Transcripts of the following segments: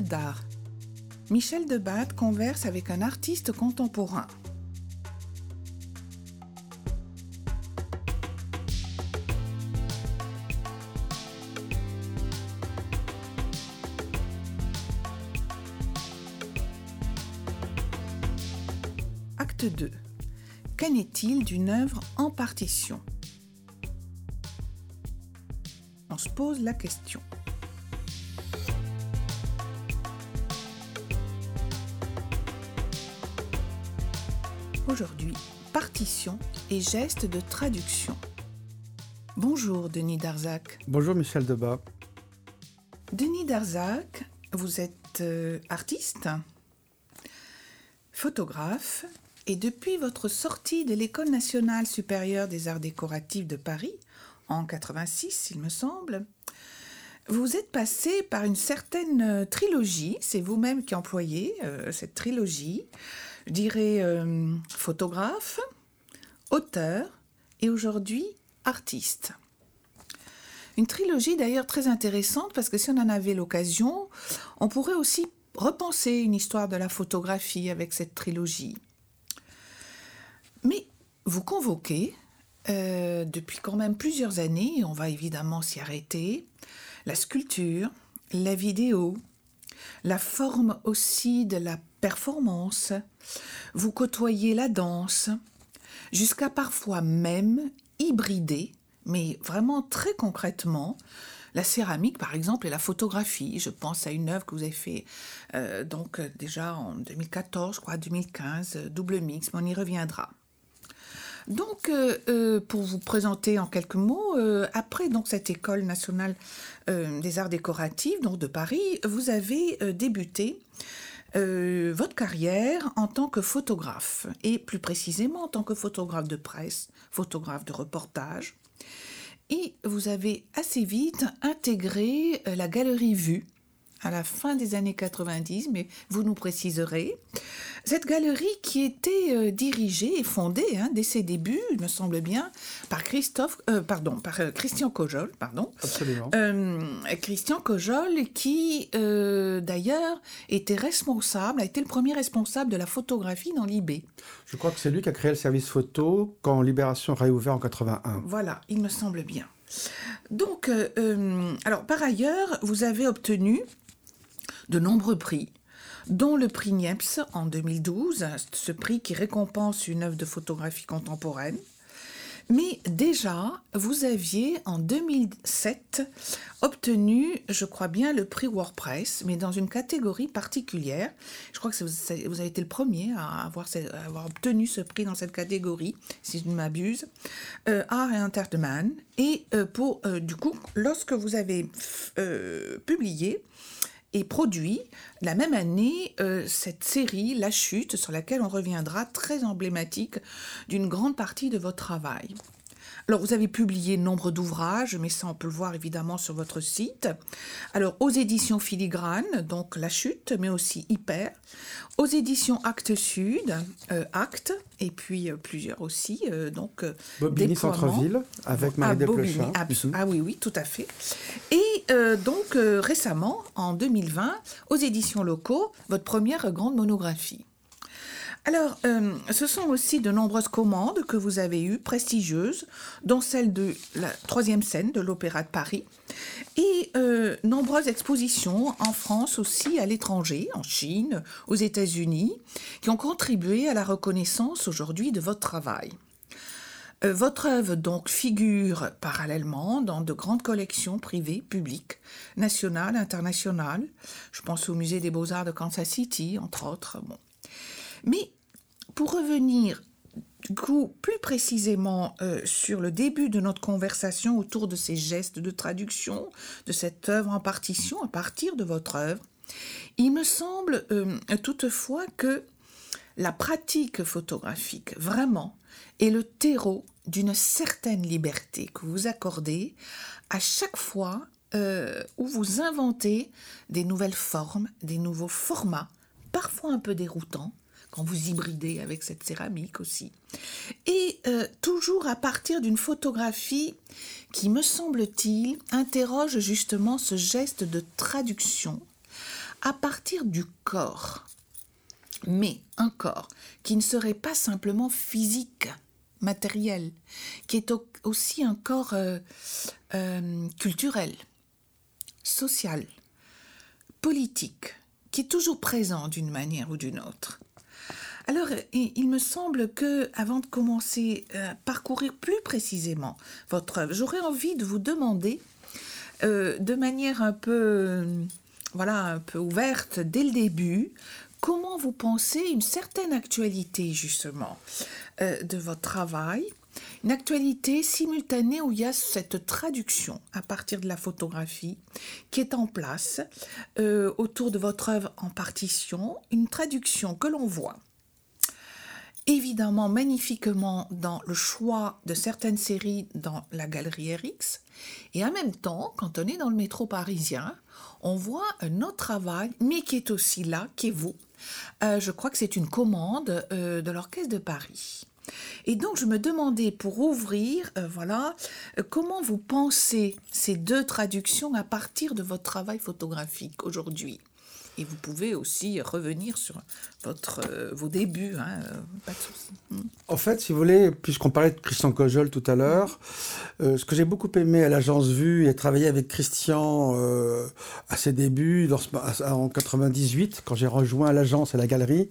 D'art. Michel Debatte converse avec un artiste contemporain. Acte 2. Qu'en est-il d'une œuvre en partition? On se pose la question. Et gestes de traduction. Bonjour Denis Darzac. Bonjour Michel Debat. Denis Darzac, vous êtes euh, artiste, photographe, et depuis votre sortie de l'École nationale supérieure des arts décoratifs de Paris, en 86 il me semble, vous êtes passé par une certaine euh, trilogie, c'est vous-même qui employez euh, cette trilogie, je dirais euh, photographe, auteur et aujourd'hui artiste. Une trilogie d'ailleurs très intéressante parce que si on en avait l'occasion, on pourrait aussi repenser une histoire de la photographie avec cette trilogie. Mais vous convoquez, euh, depuis quand même plusieurs années, on va évidemment s'y arrêter, la sculpture, la vidéo, la forme aussi de la performance, vous côtoyez la danse, jusqu'à parfois même hybrider, mais vraiment très concrètement, la céramique par exemple et la photographie. Je pense à une œuvre que vous avez fait euh, donc euh, déjà en 2014, je crois, 2015, euh, double mix, mais on y reviendra. Donc, pour vous présenter en quelques mots, après donc cette école nationale des arts décoratifs donc de Paris, vous avez débuté euh, votre carrière en tant que photographe et plus précisément en tant que photographe de presse, photographe de reportage. Et vous avez assez vite intégré euh, la galerie Vue à la fin des années 90, mais vous nous préciserez. Cette galerie qui était euh, dirigée et fondée hein, dès ses débuts, il me semble bien, par Christophe, euh, pardon, par euh, Christian Cojol, pardon. Absolument. Christian Cojol, qui d'ailleurs était responsable, a été le premier responsable de la photographie dans l'IB. Je crois que c'est lui qui a créé le service photo quand Libération a réouvert en 81. Voilà, il me semble bien. Donc, alors par ailleurs, vous avez obtenu de nombreux prix, dont le prix Niepce en 2012, ce prix qui récompense une œuvre de photographie contemporaine. Mais déjà, vous aviez en 2007 obtenu, je crois bien, le prix WordPress, mais dans une catégorie particulière. Je crois que vous avez été le premier à avoir, obtenu ce prix dans cette catégorie, si je ne m'abuse, euh, Art et Entertainment. Et euh, pour, euh, du coup, lorsque vous avez publié et produit la même année euh, cette série La Chute sur laquelle on reviendra très emblématique d'une grande partie de votre travail. Alors, vous avez publié nombre d'ouvrages, mais ça, on peut le voir évidemment sur votre site. Alors, aux éditions Filigrane, donc La Chute, mais aussi Hyper. Aux éditions Actes Sud, euh, Actes, et puis euh, plusieurs aussi, euh, donc Bobigny. Centre-Ville, avec Marie Ah, Bobigny, Desplechin. abs- Mhm. Ah oui, oui, tout à fait. Et donc, récemment, en 2020, aux éditions locaux, votre première grande monographie. Alors, euh, ce sont aussi de nombreuses commandes que vous avez eues, prestigieuses, dont celle de la troisième scène de l'Opéra de Paris, et euh, nombreuses expositions en France aussi, à l'étranger, en Chine, aux États-Unis, qui ont contribué à la reconnaissance aujourd'hui de votre travail. Euh, votre œuvre donc figure parallèlement dans de grandes collections privées, publiques, nationales, internationales. Je pense au Musée des Beaux-Arts de Kansas City, entre autres. Mais pour revenir coup plus précisément euh, sur le début de notre conversation autour de ces gestes de traduction, de cette œuvre en partition à partir de votre œuvre, il me semble euh, toutefois que la pratique photographique, vraiment, est le terreau d'une certaine liberté que vous accordez à chaque fois euh, où vous inventez des nouvelles formes, des nouveaux formats, parfois un peu déroutants, vous hybridez avec cette céramique aussi. Et euh, toujours à partir d'une photographie qui, me semble-t-il, interroge justement ce geste de traduction à partir du corps. Mais un corps qui ne serait pas simplement physique, matériel, qui est aussi un corps euh, euh, culturel, social, politique, qui est toujours présent d'une manière ou d'une autre. Alors, il me semble que, avant de commencer à parcourir plus précisément votre œuvre, j'aurais envie de vous demander, euh, de manière un peu, voilà, un peu ouverte dès le début, comment vous pensez une certaine actualité justement euh, de votre travail, une actualité simultanée où il y a cette traduction à partir de la photographie qui est en place euh, autour de votre œuvre en partition, une traduction que l'on voit évidemment magnifiquement dans le choix de certaines séries dans la galerie RX, et en même temps, quand on est dans le métro parisien, on voit un autre travail, mais qui est aussi là, qui est vous. Euh, je crois que c'est une commande euh, de l'Orchestre de Paris. Et donc je me demandais pour ouvrir, euh, voilà, comment vous pensez ces deux traductions à partir de votre travail photographique aujourd'hui? Et vous pouvez aussi revenir sur votre, euh, vos débuts, hein, euh, pas de souci. En fait, si vous voulez, puisqu'on parlait de Christian Cojol tout à l'heure, euh, ce que j'ai beaucoup aimé à l'agence Vue et travailler avec Christian à ses débuts, en 98, quand j'ai rejoint l'agence et la galerie,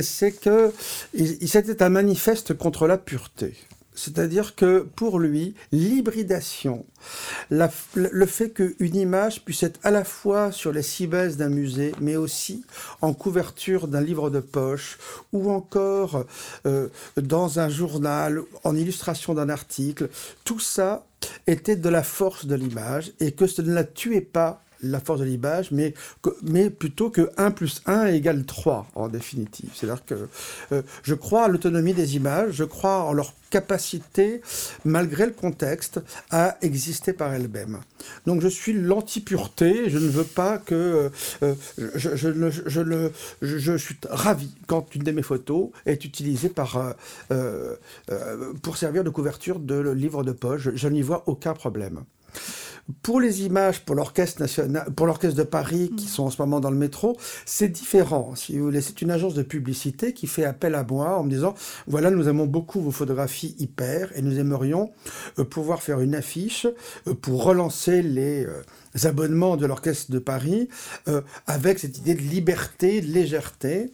c'est que il, c'était un manifeste contre la pureté. C'est-à-dire que pour lui, l'hybridation, le fait qu'une image puisse être à la fois sur les cibes d'un musée, mais aussi en couverture d'un livre de poche, ou encore euh, dans un journal, en illustration d'un article, tout ça était de la force de l'image et que ce ne la tuait pas la force de l'image, mais, plutôt que 1 plus 1 égale 3 en définitive. C'est-à-dire que euh, je crois à l'autonomie des images, je crois en leur capacité, malgré le contexte, à exister par elles-mêmes. Donc je suis l'anti-pureté, je ne veux pas que... Euh, je, suis ravi quand une de mes photos est utilisée euh, pour servir de couverture de livre de poche. Je n'y vois aucun problème. Pour les images, pour l'orchestre national, pour l'orchestre de Paris qui mm. sont en ce moment dans le métro, c'est différent. Si vous voulez, c'est une agence de publicité qui fait appel à moi en me disant voilà, nous aimons beaucoup vos photographies hyper et nous aimerions euh, pouvoir faire une affiche euh, pour relancer les euh, abonnements de l'Orchestre de Paris euh, avec cette idée de liberté, de légèreté.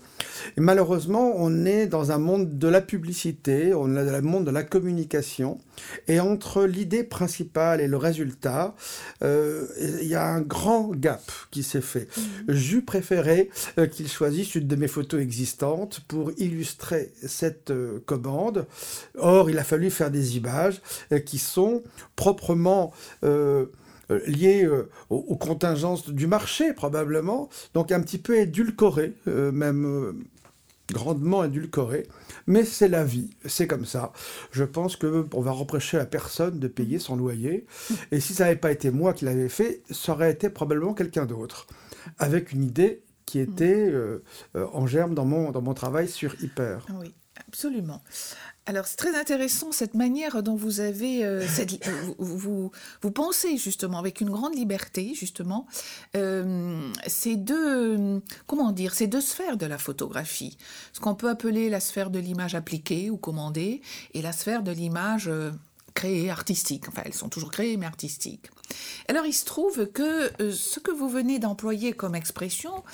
Et malheureusement, on est dans un monde de la publicité, on est dans le monde de la communication, et entre l'idée principale et le résultat, euh, il y a un grand gap qui s'est fait. Mmh. J'eus préféré euh, qu'il choisisse une de mes photos existantes pour illustrer cette commande. Or, il a fallu faire des images qui sont proprement euh, lié euh, aux, contingences du marché probablement, donc un petit peu édulcoré, euh, même grandement édulcoré, mais c'est la vie, c'est comme ça. Je pense que on va reprocher à personne de payer son loyer, et si ça n'avait pas été moi qui l'avais fait, ça aurait été probablement quelqu'un d'autre, avec une idée qui était en germe dans mon, dans mon travail sur Hyper. Oui, absolument. Alors c'est très intéressant cette manière dont vous avez euh, vous, vous, pensez justement avec une grande liberté justement euh, ces deux comment dire ces deux sphères de la photographie. Ce qu'on peut appeler la sphère de l'image appliquée ou commandée et la sphère de l'image euh, créée artistique. Enfin elles sont toujours créées mais artistiques. Alors il se trouve que ce que vous venez d'employer comme expression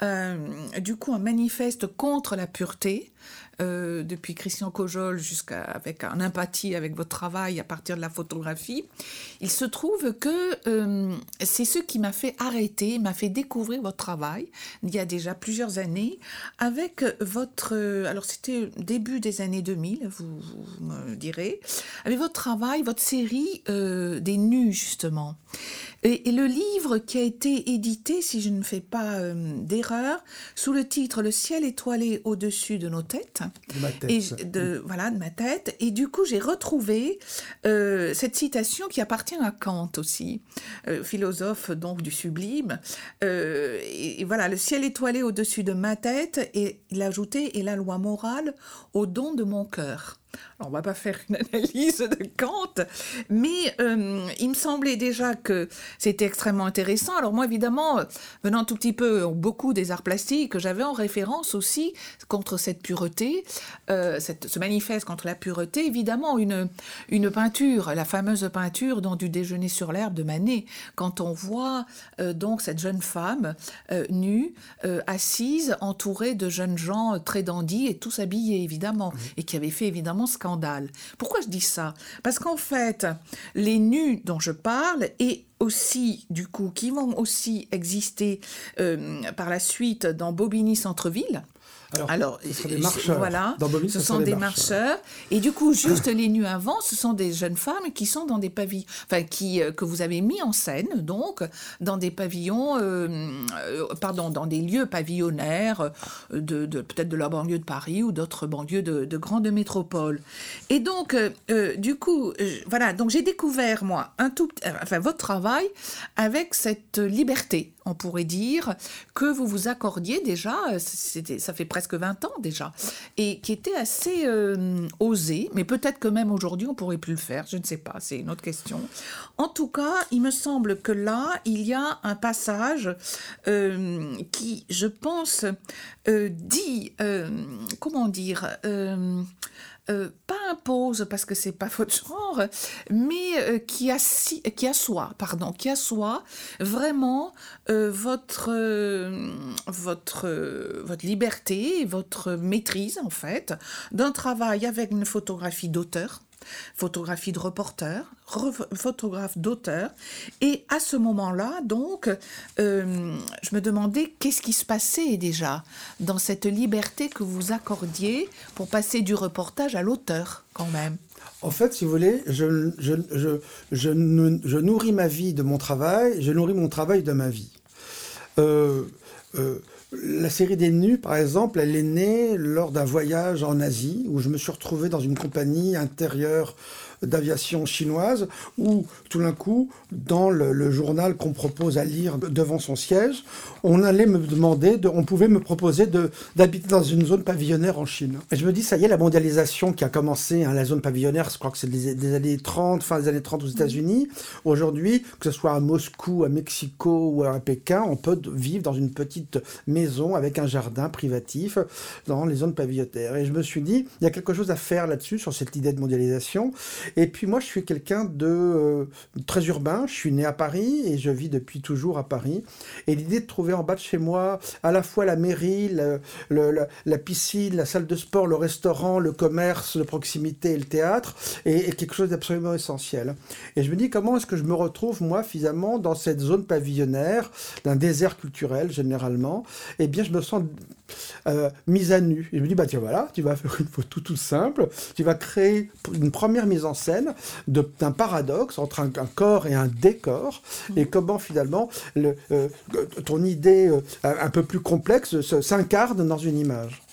du coup un manifeste contre la pureté euh, depuis Christian Cojol jusqu'à avec un empathie avec votre travail à partir de la photographie, il se trouve que euh, c'est ce qui m'a fait arrêter, m'a fait découvrir votre travail il y a déjà plusieurs années avec votre euh, alors c'était début des années 2000, vous, me direz, avec votre travail, votre série des nus justement. Et, le livre qui a été édité, si je ne fais pas d'erreur, sous le titre Le ciel étoilé au-dessus de nos têtes, de ma tête. Et de, voilà, de ma tête. Et du coup, j'ai retrouvé euh, cette citation qui appartient à Kant aussi, euh, philosophe donc du sublime. Euh, voilà, le ciel étoilé au-dessus de ma tête, et il ajoutait, et la loi morale au don de mon cœur. Alors, on va pas faire une analyse de Kant, mais euh, il me semblait déjà que c'était extrêmement intéressant. Alors moi, évidemment, venant tout petit peu, beaucoup des arts plastiques, j'avais en référence aussi contre cette pureté, euh, cette, ce manifeste contre la pureté, évidemment, une, une peinture, la fameuse peinture dans Du déjeuner sur l'herbe de Manet, quand on voit euh, donc cette jeune femme nue, assise, entourée de jeunes gens très dandys et tous habillés, évidemment, et qui avait fait évidemment ce pourquoi je dis ça? Parce qu'en fait, les nus dont je parle et aussi, du coup, qui vont aussi exister euh, par la suite dans Bobigny Centre-Ville, alors, ce sont des marcheurs. Voilà, ce, sont, des, marcheurs. Et du coup, juste les nuits avant, ce sont des jeunes femmes qui sont dans des pavillons, enfin, qui, euh, que vous avez mis en scène, donc, dans des pavillons, euh, euh, pardon, dans des lieux pavillonnaires, de, peut-être de la banlieue de Paris ou d'autres banlieues de, de, grandes métropoles. Et donc, du coup, voilà, donc j'ai découvert, moi, un tout, enfin, votre travail avec cette liberté on pourrait dire, que vous vous accordiez déjà, ça fait presque 20 ans déjà, et qui était assez euh, osé, mais peut-être que même aujourd'hui on pourrait plus le faire, je ne sais pas, c'est une autre question. En tout cas, il me semble que là, il y a un passage euh, qui, je pense, euh, dit, comment dire, euh, pas impose parce que c'est pas votre genre, mais euh, qui, assi qui assoit, pardon, qui assoit vraiment euh, votre, votre, votre liberté, votre maîtrise en fait d'un travail avec une photographie d'auteur photographie de reporter, photographe d'auteur. Et à ce moment-là, donc, euh, je me demandais qu'est-ce qui se passait déjà dans cette liberté que vous accordiez pour passer du reportage à l'auteur, quand même. En fait, si vous voulez, je, je, nourris ma vie de mon travail, je nourris mon travail de ma vie. Euh, euh, la série des nus, par exemple, elle est née lors d'un voyage en Asie où je me suis retrouvé dans une compagnie intérieure d'aviation chinoise où tout d'un coup, dans le, journal qu'on propose à lire devant son siège, on allait me demander, de, on pouvait me proposer d'habiter dans une zone pavillonnaire en Chine. Et je me dis, ça y est, la mondialisation qui a commencé, hein, la zone pavillonnaire, je crois que c'est des, années 30, fin des années 30 aux États-Unis. Aujourd'hui, que ce soit à Moscou, à Mexico ou à Pékin, on peut vivre dans une petite maison avec un jardin privatif dans les zones pavillonnaires. Et je me suis dit, il y a quelque chose à faire là-dessus, sur cette idée de mondialisation. Et puis moi, je suis quelqu'un de euh, très urbain. Je suis né à Paris et je vis depuis toujours à Paris. Et l'idée de trouver en bas de chez moi à la fois la mairie, la, piscine, la salle de sport, le restaurant, le commerce de proximité et le théâtre est, quelque chose d'absolument essentiel. Et je me dis comment est-ce que je me retrouve moi finalement dans cette zone pavillonnaire d'un désert culturel généralement? Eh bien, je me sens euh, mise à nu. Et je me dis bah tiens voilà, tu vas faire une photo toute simple. Tu vas créer une première mise en scène d'un paradoxe entre un, corps et un décor, et comment finalement le, euh, ton idée euh, un peu plus complexe s'incarne dans une image.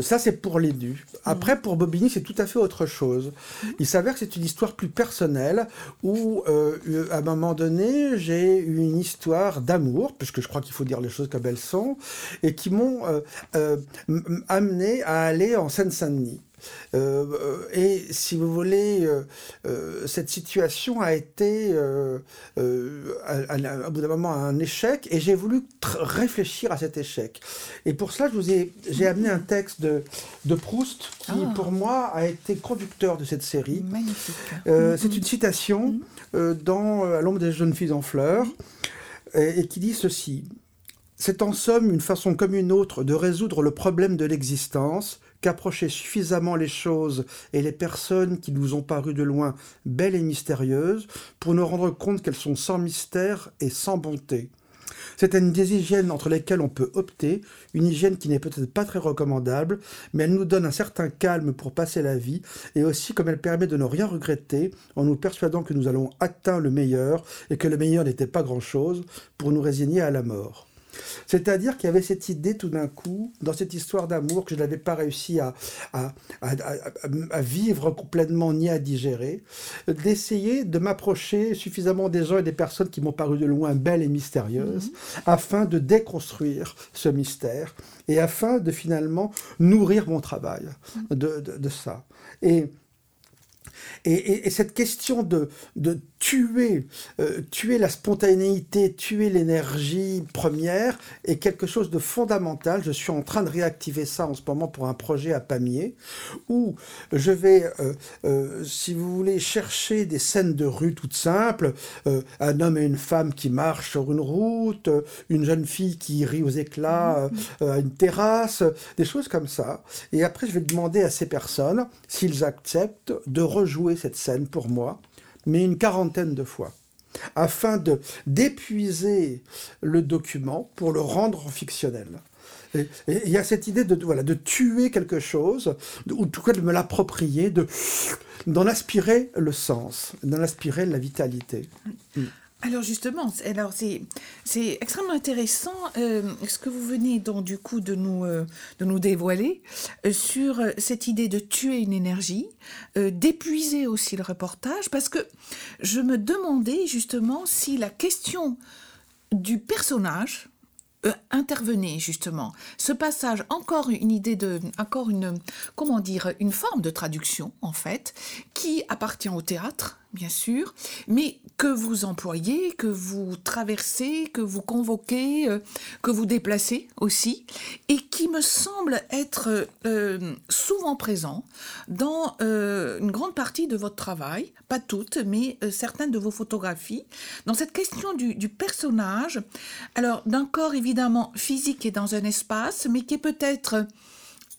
Ça, c'est pour les nus. Après, pour Bobigny, c'est tout à fait autre chose. Il s'avère que c'est une histoire plus personnelle où, euh, à un moment donné, j'ai eu une histoire d'amour, puisque je crois qu'il faut dire les choses comme elles sont, et qui m'ont amené à aller en Seine-Saint-Denis. Euh, euh, et si vous voulez, euh, cette situation a été, à, bout d'un moment, un échec, et j'ai voulu réfléchir à cet échec. Et pour cela, je vous ai, j'ai amené un texte de, de Proust qui, ah. pour moi, a été conducteur de cette série. Magnifique. C'est une citation dans À l'ombre des jeunes filles en fleurs, et qui dit ceci. C'est en somme une façon comme une autre de résoudre le problème de l'existence qu'approcher suffisamment les choses et les personnes qui nous ont paru de loin belles et mystérieuses pour nous rendre compte qu'elles sont sans mystère et sans bonté. C'est une des hygiènes entre lesquelles on peut opter, une hygiène qui n'est peut-être pas très recommandable, mais elle nous donne un certain calme pour passer la vie, et aussi comme elle permet de ne rien regretter, en nous persuadant que nous allons atteindre le meilleur, et que le meilleur n'était pas grand-chose, pour nous résigner à la mort. C'est-à-dire qu'il y avait cette idée tout d'un coup, dans cette histoire d'amour, que je n'avais pas réussi à, à, vivre complètement ni à digérer, d'essayer de m'approcher suffisamment des gens et des personnes qui m'ont paru de loin belles et mystérieuses, mhm. afin de déconstruire ce mystère et afin de finalement nourrir mon travail mhm. de, de, de ça. Et et, cette question de, de tuer, euh, tuer la spontanéité, tuer l'énergie première est quelque chose de fondamental. Je suis en train de réactiver ça en ce moment pour un projet à Pamiers, où je vais, euh, euh, si vous voulez, chercher des scènes de rue toutes simples, un homme et une femme qui marchent sur une route, une jeune fille qui rit aux éclats à une terrasse, des choses comme ça. Et après, je vais demander à ces personnes s'ils acceptent de rejouer cette scène pour moi, mais une quarantaine de fois, afin de d'épuiser le document pour le rendre fictionnel. Et il y a cette idée de, voilà, de tuer quelque chose, ou en tout cas de me l'approprier, de, d'en aspirer le sens, d'en aspirer la vitalité. Mm. Alors justement, alors c'est c'est extrêmement intéressant euh, ce que vous venez donc du coup de nous euh, de nous dévoiler euh, sur cette idée de tuer une énergie, d'épuiser aussi le reportage parce que je me demandais justement si la question du personnage intervenait justement. Ce passage, encore une idée de, encore une, comment dire, une forme de traduction en fait, qui appartient au théâtre, bien sûr, mais que vous employez, que vous traversez, que vous convoquez, euh, que vous déplacez aussi, et qui me semble être euh, souvent présent dans euh, une grande partie de votre travail, pas toutes, mais certaines de vos photographies, dans cette question du, du personnage, alors d'un corps évidemment physique et dans un espace, mais qui est peut-être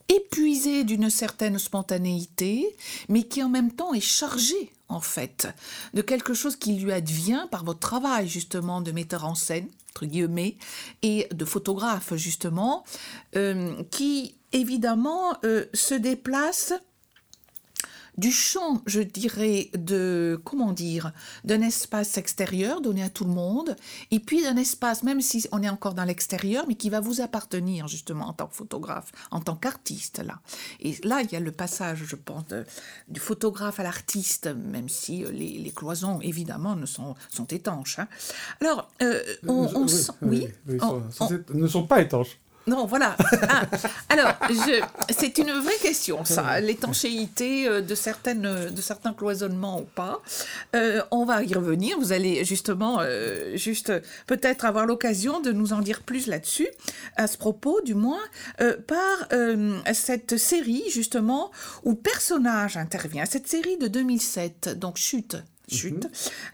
épuisé d'une certaine spontanéité, mais qui en même temps est chargé en fait, de quelque chose qui lui advient par votre travail justement de metteur en scène, entre guillemets, et de photographe justement, euh, qui évidemment euh, se déplace du champ, je dirais, de, comment dire, d'un espace extérieur donné à tout le monde, et puis d'un espace, même si on est encore dans l'extérieur, mais qui va vous appartenir justement en tant que photographe, en tant qu'artiste, là. Et là, il y a le passage, je pense, du photographe à l'artiste, même si euh, les, cloisons, évidemment, ne sont, sont étanches. Hein. Alors, euh, on, sent... Oui, ne sont pas étanches. Non, voilà. Ah, alors, c'est une vraie question, ça, l'étanchéité euh, de, certaines, de certains cloisonnements ou pas. Euh, on va y revenir. Vous allez justement, euh, juste peut-être avoir l'occasion de nous en dire plus là-dessus, à ce propos, du moins, par cette série, justement, où personnage intervient. Cette série de 2007, donc Chute, chute, mhm.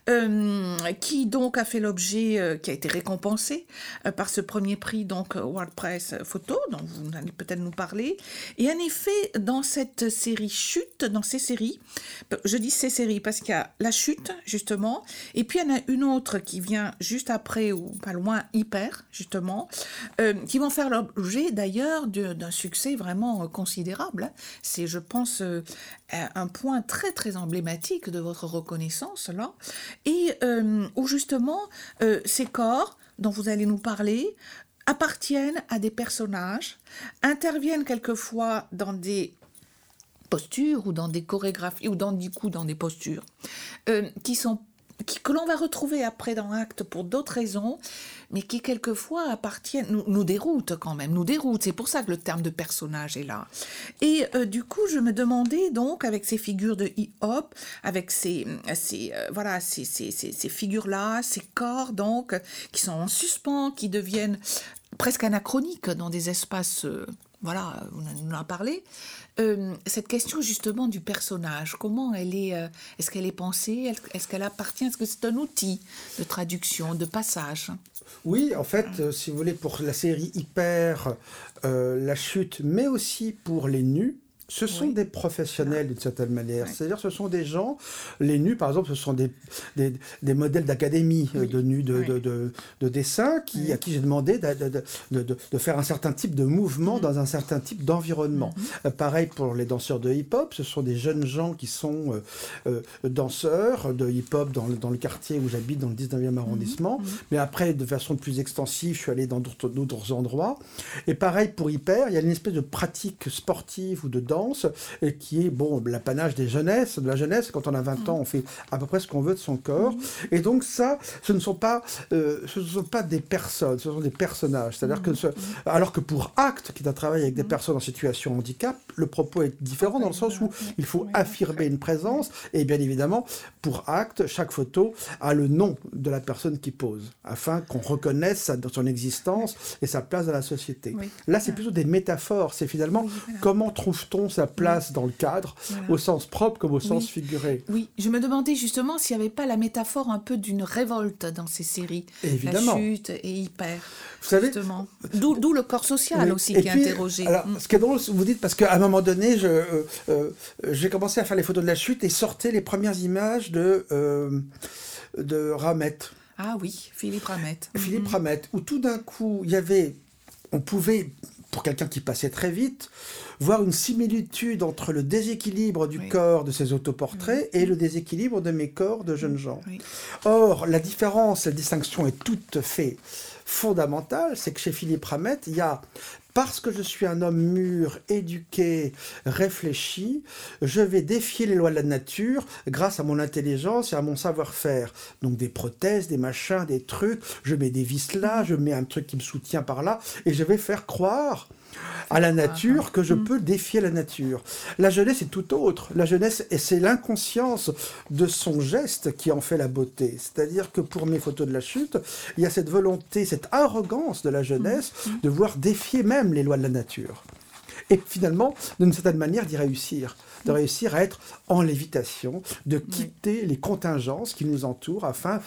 euh, qui donc a fait l'objet, euh, qui a été récompensé euh, par ce premier prix, donc WordPress Photo, dont vous allez peut-être nous parler. Et en effet, dans cette série chute, dans ces séries, je dis ces séries parce qu'il y a la chute, justement, et puis il y en a une autre qui vient juste après, ou pas loin, hyper, justement, qui vont faire l'objet d'ailleurs d'un succès vraiment considérable. C'est, je pense, un point très très emblématique de votre reconnaissance et euh, où justement euh, ces corps dont vous allez nous parler appartiennent à des personnages, interviennent quelquefois dans des postures ou dans des chorégraphies ou dans du coup dans des postures euh, qui sont que l'on va retrouver après dans l'acte pour d'autres raisons, mais qui quelquefois appartiennent, nous, nous déroutent quand même, nous déroutent. C'est pour ça que le terme de personnage est là. Et euh, du coup, je me demandais donc, avec ces figures de hip-hop, avec ces, ces euh, voilà, ces, ces, ces, figures-là, ces corps donc, qui sont en suspens, qui deviennent presque anachroniques dans des espaces, euh, voilà, on en a parlé. Euh, cette question justement du personnage, comment elle est, euh, est-ce qu'elle est pensée, est-ce qu'elle appartient, est-ce que c'est un outil de traduction, de passage? Oui, en fait, euh, si vous voulez, pour la série Hyper, La Chute, mais aussi pour les nus, ce sont des professionnels d'une certaine manière. C'est-à-dire, ce sont des gens, les nus par exemple, ce sont des, des, des modèles d'académie euh, de nus de, de, de, dessin qui, à qui j'ai demandé de, faire un certain type de mouvement mm-hmm. dans un certain type d'environnement. Mm-hmm. Euh, pareil pour les danseurs de hip-hop, ce sont des jeunes gens qui sont euh, danseurs de hip-hop dans, dans, le quartier où j'habite, dans le 19e mm-hmm. arrondissement. Mais après, de façon plus extensive, je suis allé dans d'autres endroits. Et pareil pour Hyper, il y a une espèce de pratique sportive ou de danse et qui est bon l'apanage des jeunesses, de la jeunesse. Quand on a 20 ans, on fait à peu près ce qu'on veut de son corps. Et donc ça, ce ne sont pas, euh, ce ne sont pas des personnes, ce sont des personnages. C'est-à-dire que, alors que pour Acte, qui est un travail avec des personnes en situation de handicap, le propos est différent dans le sens où il faut affirmer une présence. Et bien évidemment, pour Acte, chaque photo a le nom de la personne qui pose, afin qu'on reconnaisse son existence et sa place dans la société. Là, c'est plutôt des métaphores. C'est finalement comment trouve-t-on sa place dans le cadre, au sens propre comme au sens figuré. Oui, je me demandais justement s'il n'y avait pas la métaphore un peu d'une révolte dans ces séries. Évidemment. La chute et hyper. Vous savez, d'où le corps social aussi qui est interrogé. Alors, mm. ce qui est drôle, vous dites, parce qu'à un moment donné, euh, euh, j'ai commencé à faire les photos de la chute et sortais les premières images de, euh, de Ramette. Ah oui, Philippe Ramette. Philippe mm-hmm. Ramette, où tout d'un coup, il y avait, on pouvait, pour quelqu'un qui passait très vite, voir une similitude entre le déséquilibre du corps de ces autoportraits et le déséquilibre de mes corps de jeunes gens. Or, la différence, la distinction est toute fait fondamentale, c'est que chez Philippe Ramette, il y a parce que je suis un homme mûr, éduqué, réfléchi, je vais défier les lois de la nature grâce à mon intelligence et à mon savoir-faire. Donc des prothèses, des machins, des trucs, je mets des vis là, je mets un truc qui me soutient par là, et je vais faire croire à la nature que je mm. peux défier la nature. La jeunesse est tout autre. La jeunesse, c'est l'inconscience de son geste qui en fait la beauté. C'est-à-dire que pour mes photos de la chute, il y a cette volonté, cette arrogance de la jeunesse mm. de vouloir défier même les lois de la nature. Et finalement, d'une certaine manière, d'y réussir de réussir à être en lévitation, de quitter les contingences qui nous entourent afin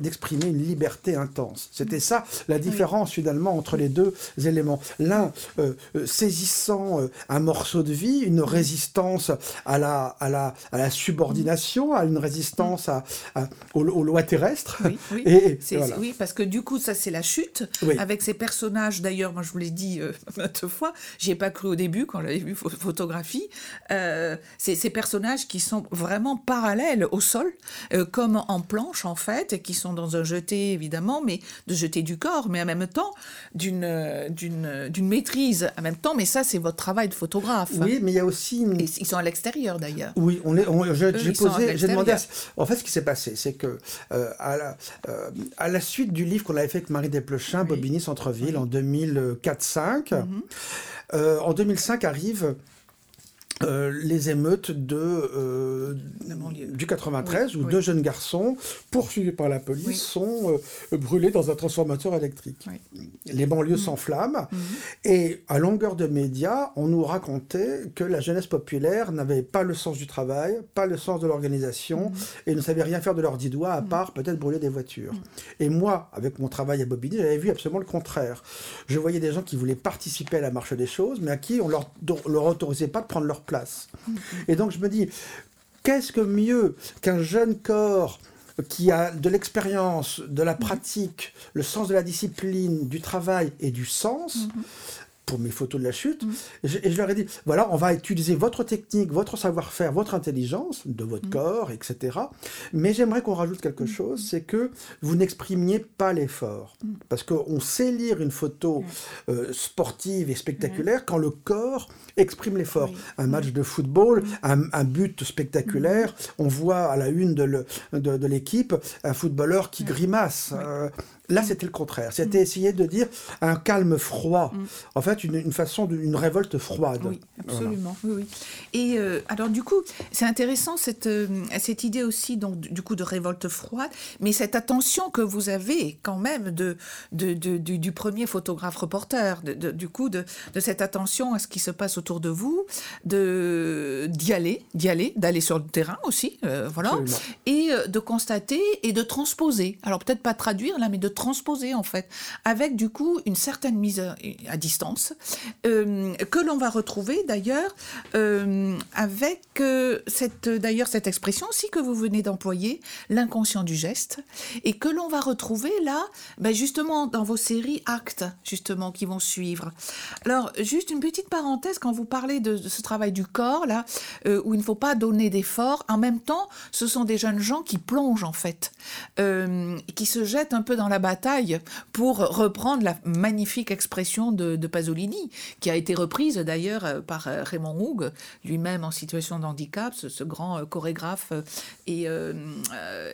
d'exprimer une liberté intense. C'était ça la différence finalement entre les deux éléments. L'un euh, euh, saisissant euh, un morceau de vie, une résistance à la, à la, à la subordination, à une résistance à, aux, lois terrestres. Oui, oui. Et, oui, parce que du coup, ça c'est la chute, avec ces personnages, d'ailleurs, moi je vous l'ai dit maintes fois, j'y ai pas cru au début quand j'avais vu photographie. Euh, ces, personnages qui sont vraiment parallèles au sol, euh, comme en planche en fait, et qui sont dans un jeté évidemment, mais de jeté du corps, mais en même temps d'une maîtrise en même temps. Mais ça, c'est votre travail de photographe. Oui, mais il y a aussi ils sont à l'extérieur d'ailleurs. Oui, on est. j'ai posé, j'ai demandé. En fait, ce qui s'est passé, c'est que euh, à, la, à la suite du livre qu'on avait fait avec Marie Desplechin, oui. Bobigny Centre-ville, en 2004-5. Mm-hmm. en 2005 arrive euh, les émeutes de, euh, du 93 où deux jeunes garçons poursuivis par la police sont euh, brûlés dans un transformateur électrique. Les banlieues mm. s'enflamment mm. et à longueur de médias, on nous racontait que la jeunesse populaire n'avait pas le sens du travail, pas le sens de l'organisation mm. et ne savait rien faire de leurs dix doigts à part peut-être brûler des voitures. Et moi, avec mon travail à Bobigny, j'avais vu absolument le contraire. Je voyais des gens qui voulaient participer à la marche des choses, mais à qui on leur, leur autorisait pas de prendre leur place. Et donc je me dis, qu'est-ce que mieux qu'un jeune corps qui a de l'expérience, de la pratique, le sens de la discipline, du travail et du sens, pour mes photos de la chute. Mm. Et, je, leur ai dit, voilà, on va utiliser votre technique, votre savoir-faire, votre intelligence de votre mm. corps, etc. Mais j'aimerais qu'on rajoute quelque mm. chose, c'est que vous n'exprimiez pas l'effort. Parce qu'on sait lire une photo euh, sportive et spectaculaire quand le corps exprime l'effort. Un match de football, un, but spectaculaire, on voit à la une de l'équipe un footballeur qui grimace. Euh, Là, mm. c'était le contraire. C'était mm. essayer de dire un calme froid. Mm. En fait, une, façon d'une révolte froide. Oui, absolument. Oui, Et euh, alors, du coup, c'est intéressant cette, euh, cette idée aussi, donc, du coup, de révolte froide, mais cette attention que vous avez quand même de, de, du, premier photographe reporter, du coup, de, cette attention à ce qui se passe autour de vous, d'y aller, d'y aller, d'aller sur le terrain aussi, euh, voilà, et de constater et de transposer. Alors, peut-être pas traduire, là, mais de transposer en fait, avec du coup une certaine mise à, distance, euh, que l'on va retrouver d'ailleurs euh, avec euh, cette, d'ailleurs cette expression aussi que vous venez d'employer, l'inconscient du geste, et que l'on va retrouver là, ben justement dans vos séries actes, justement, qui vont suivre. Alors, juste une petite parenthèse, quand vous parlez de, ce travail du corps, là, où il ne faut pas donner d'efforts, en même temps, ce sont des jeunes gens qui plongent en fait, qui se jettent un peu dans la bataille pour reprendre la magnifique expression de, Pasolini, qui a été reprise d'ailleurs euh, par euh, Raymond Houg, lui-même en situation de handicap, ce, grand euh, chorégraphe et,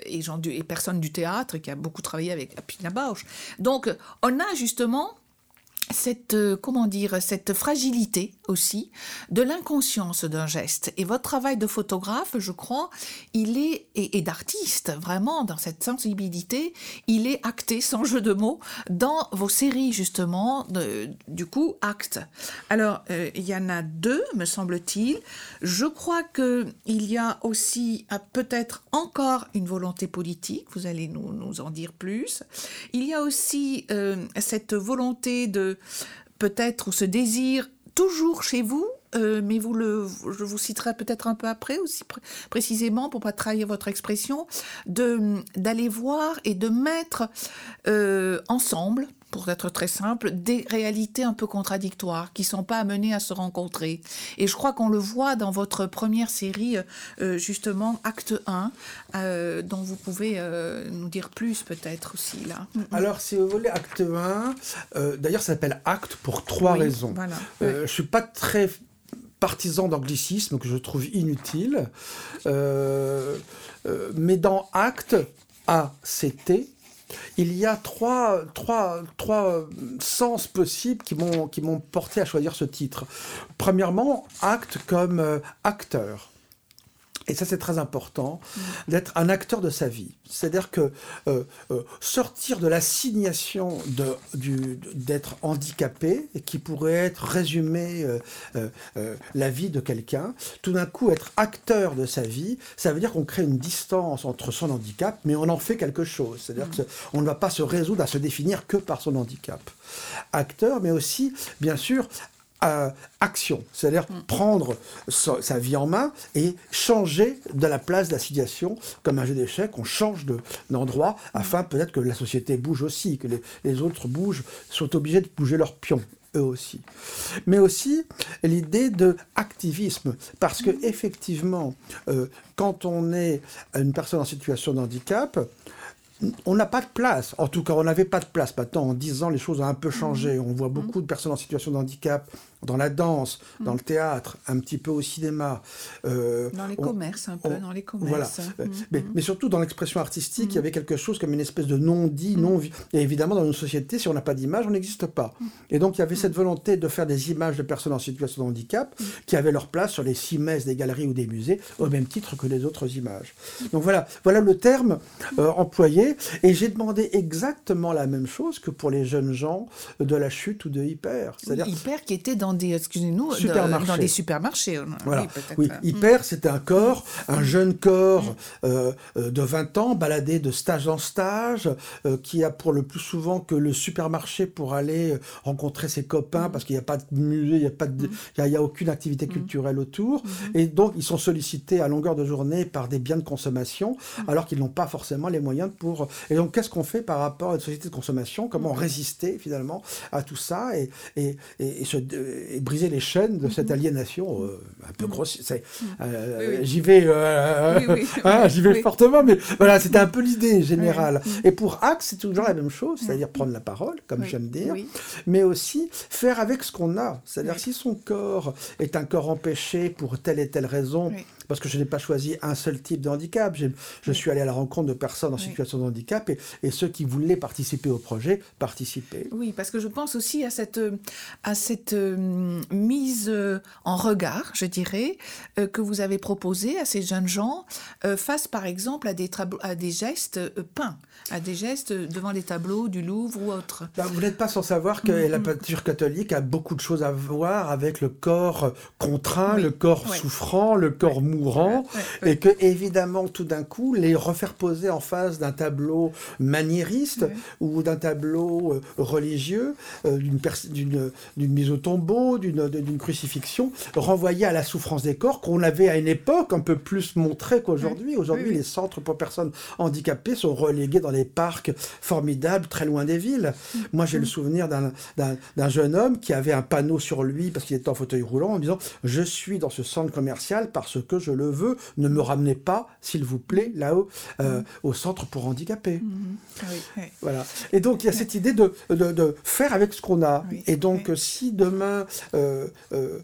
et, personne du théâtre qui a beaucoup travaillé avec Pina Bausch. Donc, on a justement cette euh, comment dire cette fragilité aussi de l'inconscience d'un geste. Et votre travail de photographe je crois il est et, d'artiste vraiment dans cette sensibilité il est acté sans jeu de mots dans vos séries justement du coup acte alors euh, il y en a deux me semble-t-il. Je crois que il y a aussi peut-être encore une volonté politique vous allez nous, nous en dire plus. Il y a aussi euh, cette volonté de peut-être ou ce désir toujours chez vous, euh, mais vous le, je vous citerai peut-être un peu après aussi précisément pour pas trahir votre expression, de d'aller voir et de mettre euh, ensemble pour être très simple, des réalités un peu contradictoires qui sont pas amenées à se rencontrer. Et je crois qu'on le voit dans votre première série, euh, justement, Acte 1, euh, dont vous pouvez euh, nous dire plus peut-être aussi là. Alors, si vous voulez, Acte 1, d'ailleurs, ça s'appelle Acte pour trois raisons. Voilà. ne Je suis pas très partisan d'anglicisme que je trouve inutile, mais dans Acte, A-C-T, il y a trois, trois sens possibles qui m'ont porté à choisir ce titre. Premièrement, acte comme euh, acteur et ça c'est très important, d'être un acteur de sa vie. C'est-à-dire que euh, euh, sortir de l'assignation d'être handicapé, qui pourrait être résumé euh, la vie de quelqu'un, tout d'un coup être acteur de sa vie, ça veut dire qu'on crée une distance entre son handicap, mais on en fait quelque chose. C'est-à-dire mm. qu'on ne va pas se résoudre à se définir que par son handicap. Acteur, mais aussi, bien sûr, action, c'est-à-dire mm. prendre sa, vie en main et changer de la place de la situation comme un jeu d'échecs, on change d'endroit mm. afin peut-être que la société bouge aussi, que les, autres bougent, sont obligés de bouger leurs pions eux aussi. Mais aussi l'idée de activisme, parce que mm. effectivement, euh, quand on est une personne en situation de handicap, on n'a pas de place. En tout cas, on n'avait pas de place. Maintenant, en 10 ans, les choses ont un peu changé. On voit beaucoup de personnes en situation de handicap dans la danse, mm. dans le théâtre, un petit peu au cinéma. Euh, dans les commerces, un peu, dans les commerces. Voilà. Mm, mais, mm. mais, surtout dans l'expression artistique, il y avait quelque chose comme une espèce de non-dit, non Et évidemment, dans une société, si on n'a pas d'image, on n'existe pas. Et donc, il y avait cette volonté de faire des images de personnes en situation de handicap qui avaient leur place sur les six messes des galeries ou des musées, au même titre que les autres images. Donc voilà, voilà le terme euh, employé. Et j'ai demandé exactement la même chose que pour les jeunes gens de la chute ou de Hyper. C'est-à-dire Hyper qui était dans des, excusez-nous, dans des supermarchés. Voilà. Oui, oui. Hyper, c'était un corps, un jeune corps mm. euh, euh, de 20 ans, baladé de stage en stage, euh, qui a pour le plus souvent que le supermarché pour aller rencontrer ses copains, mm. parce qu'il n'y a pas de musée, il n'y a, pas de, mm. il y a, aucune activité culturelle autour. Et donc, ils sont sollicités à longueur de journée par des biens de consommation, alors qu'ils n'ont pas forcément les moyens pour... Et donc, qu'est-ce qu'on fait par rapport à une société de consommation? Comment résister, finalement, à tout ça? Et, et, et, et se, et briser les chaînes de cette mhm. aliénation euh, un peu mhm. grosse. Euh, j'y vais, euh, hein, j'y vais fortement, mais voilà, c'était un peu l'idée générale. Et pour Axe, c'est toujours la même chose, c'est-à-dire prendre la parole, comme j'aime dire, mais aussi faire avec ce qu'on a. C'est-à-dire si son corps est un corps empêché pour telle et telle raison, parce que je n'ai pas choisi un seul type de handicap. Je suis allé à la rencontre de personnes en situation de handicap et, ceux qui voulaient participer au projet participaient. Oui, parce que je pense aussi à cette, à cette euh, mise euh, en regard, je dirais, euh, que vous avez proposée à ces jeunes gens face, par exemple, à des, à des gestes peints, à des gestes devant les tableaux du Louvre ou autre. Ben, vous n'êtes pas sans savoir que la peinture catholique a beaucoup de choses à voir avec le corps contraint, le corps souffrant, le corps mou mourant, et que évidemment tout d'un coup les refaire poser en face d'un tableau maniériste ou d'un tableau euh, religieux, euh, d'une mise au tombeau, d'une crucifixion, renvoyait à la souffrance des corps qu'on avait à une époque un peu plus montré qu'aujourd'hui. Aujourd'hui, les centres pour personnes handicapées sont relégués dans les parcs formidables, très loin des villes. Mm. Moi, j'ai le souvenir d'un jeune homme qui avait un panneau sur lui parce qu'il était en fauteuil roulant en disant Je suis dans ce centre commercial parce que je le veux, ne me ramenez pas, s'il vous plaît, là-haut, euh, mm. au centre pour handicapés. Mm-hmm. Voilà. Et donc, il y a cette idée de, de, faire avec ce qu'on a. Et donc, si demain, euh, euh,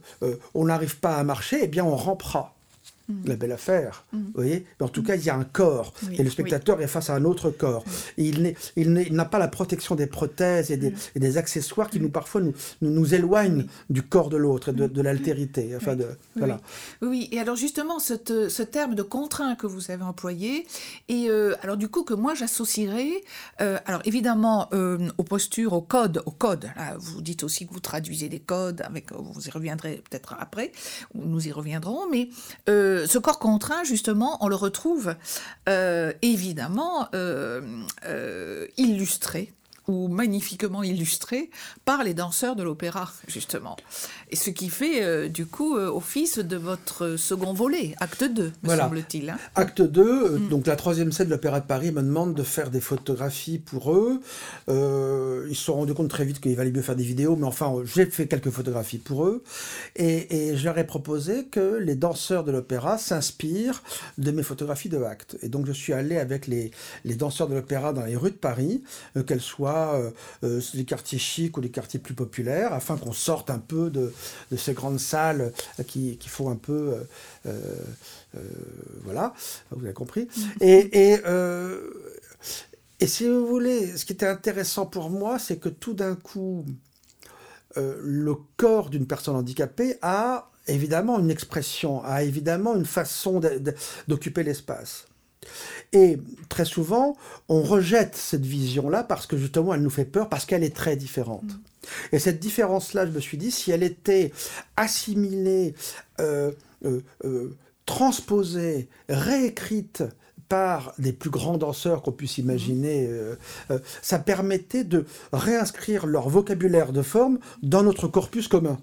on n'arrive pas à marcher, eh bien, on rampera la belle affaire. Mm. Vous voyez Mais en tout cas, il y a un corps. et le spectateur est face à un autre corps. il n'a pas la protection des prothèses et des, mm. accessoires qui nous, parfois, nous, nous, éloignent du corps de l'autre et de, de l'altérité. Enfin de, voilà. oui. et alors justement, ce terme de contraint que vous avez employé, et euh, alors du coup, que moi j'associerais, euh, alors évidemment, euh, aux postures, au code, au code. vous dites aussi que vous traduisez des codes, avec, vous y reviendrez peut-être après, nous y reviendrons, mais ce corps contraint, justement, on le retrouve euh, évidemment euh, euh, illustré ou magnifiquement illustré par les danseurs de l'opéra, justement. Et ce qui fait, euh, du coup, euh, office de votre second volet, acte 2, me semble-t-il. Hein. acte 2, euh, mm. donc la troisième scène de l'Opéra de Paris me demande de faire des photographies pour eux. ils se sont rendus compte très vite qu'il valait mieux faire des vidéos, mais enfin, j'ai fait quelques photographies pour eux. Et, et je leur ai proposé que les danseurs de l'opéra s'inspirent de mes photographies de acte. Et donc, je suis allé avec les, les danseurs de l'opéra dans les rues de Paris, qu'elles soient euh, euh, les quartiers chics ou les quartiers plus populaires, afin qu'on sorte un peu de, ces grandes salles qui, font un peu... Euh, voilà, vous avez compris. Et, et, et si vous voulez, ce qui était intéressant pour moi, c'est que tout d'un coup, le corps d'une personne handicapée a évidemment une expression, a évidemment une façon d'occuper l'espace. Et très souvent, on rejette cette vision-là parce que justement, elle nous fait peur, parce qu'elle est très différente. Mm. Et cette différence-là, je me suis dit, si elle était assimilée, euh, euh, euh, transposée, réécrite par des plus grands danseurs qu'on puisse imaginer, mm. ça permettait de réinscrire leur vocabulaire de forme dans notre corpus commun.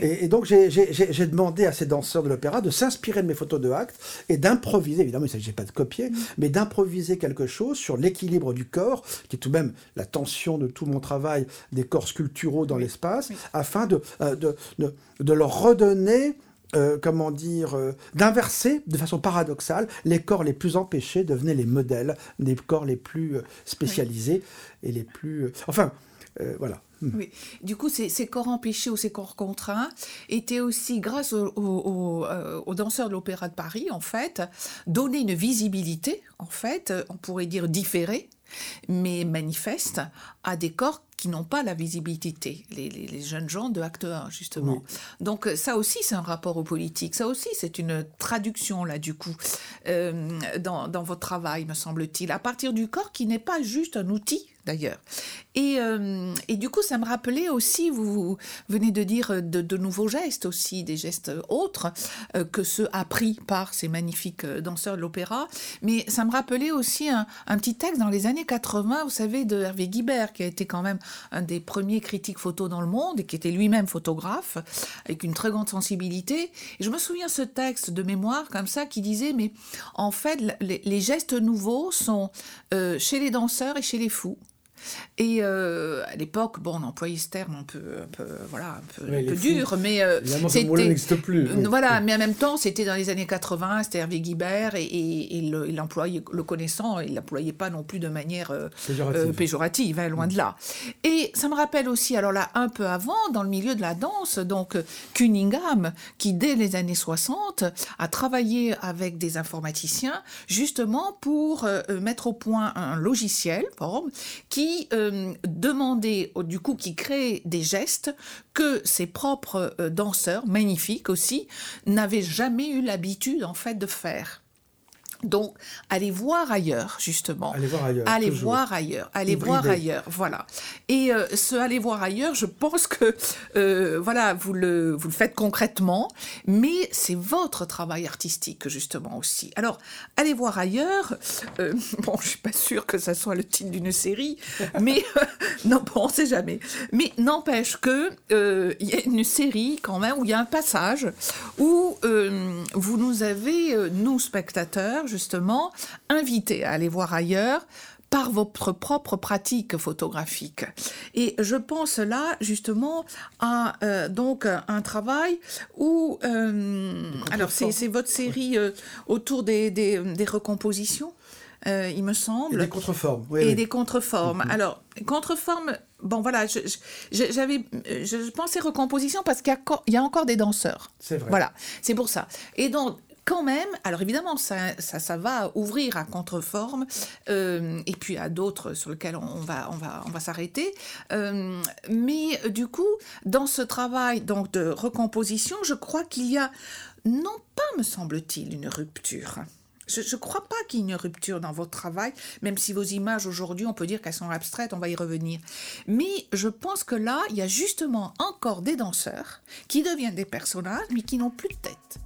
Et, donc j'ai demandé à ces danseurs de l'opéra de s'inspirer de mes photos de acte et d'improviser, évidemment il ne s'agit pas de copier, mm. mais d'improviser quelque chose sur l'équilibre du corps, qui est tout de même la tension de tout mon travail des corps sculpturaux dans l'espace, afin de, euh, de, de, leur redonner... Euh, comment dire, euh, d'inverser de façon paradoxale, les corps les plus empêchés devenaient les modèles des corps les plus spécialisés et les plus... enfin, voilà. Hmm. Oui. Du coup, ces, corps empêchés ou ces corps contraints étaient aussi, grâce euh, aux, danseurs de l'Opéra de Paris, en fait, donner une visibilité, en fait, on pourrait dire différée, mais manifeste, à des corps qui n'ont pas la visibilité, les, jeunes gens de Acte 1, justement. Donc ça aussi, c'est un rapport aux politiques, ça aussi, c'est une traduction, là, du coup, euh, dans, dans votre travail, me semble-t-il, à partir du corps qui n'est pas juste un outil d'ailleurs. Et, euh, et, du coup, ça me rappelait aussi, vous, venez de dire de, nouveaux gestes aussi, des gestes autres euh, que ceux appris par ces magnifiques euh, danseurs de l'opéra. Mais ça me rappelait aussi un, petit texte dans les années 80, vous savez, de Hervé Guibert, qui a été quand même un des premiers critiques photo dans le monde et qui était lui-même photographe, avec une très grande sensibilité. Et je me souviens ce texte de mémoire comme ça qui disait, mais en fait, les, gestes nouveaux sont chez les danseurs et chez les fous. Et euh, à l'époque, bon, on employait ce terme un peu, un peu voilà, un peu, dur, mais euh, n'existe plus. Euh, voilà, mais en même temps, c'était dans les années 80, c'était Hervé Guibert, et, il l'employait, le connaissant, il l'employait pas non plus de manière euh, péjorative, hein, loin de là. Et ça me rappelle aussi, alors là, un peu avant, dans le milieu de la danse, donc Cunningham, qui dès les années 60 a travaillé avec des informaticiens, justement pour mettre au point un logiciel, qui qui euh, demandait, du coup, qui créait des gestes que ses propres euh, danseurs, magnifiques aussi, n'avaient jamais eu l'habitude, en fait, de faire. Donc, allez voir ailleurs, justement. Allez voir ailleurs. Allez toujours. voir ailleurs. Allez voir ailleurs. Voilà. Et euh, ce aller voir ailleurs, je pense que euh, voilà, vous le, vous le faites concrètement, mais c'est votre travail artistique, justement, aussi. Alors, allez voir ailleurs. euh, bon, je suis pas sûre que ça soit le titre d'une série, mais non, bon, on sait jamais. Mais n'empêche que euh, il y a une série quand même où il y a un passage où euh, vous nous avez, euh, nous spectateurs, justement, invités à aller voir ailleurs par votre propre pratique photographique. Et je pense là justement à euh, donc un travail où euh, alors c'est votre série euh, autour des, des, des recompositions, il me Et semble des contreformes. Oui, et oui. des contreformes. Alors, contreformes, bon voilà, je- je- j'avais, je, je pensais recomposition parce qu'il y, y a encore des danseurs. C'est vrai. Voilà, c'est pour ça. Et donc, quand même, alors évidemment, ça, ça, va ouvrir à contreforme euh, et puis à d'autres sur lesquels on va, s'arrêter. Euh, mais du coup, dans ce travail donc de recomposition, je crois qu'il y a, non pas, me semble-t-il, une rupture. Je ne crois pas qu'il y ait une rupture dans votre travail, même si vos images aujourd'hui, on peut dire qu'elles sont abstraites, on va y revenir. Mais je pense que là, il y a justement encore des danseurs qui deviennent des personnages, mais qui n'ont plus de tête.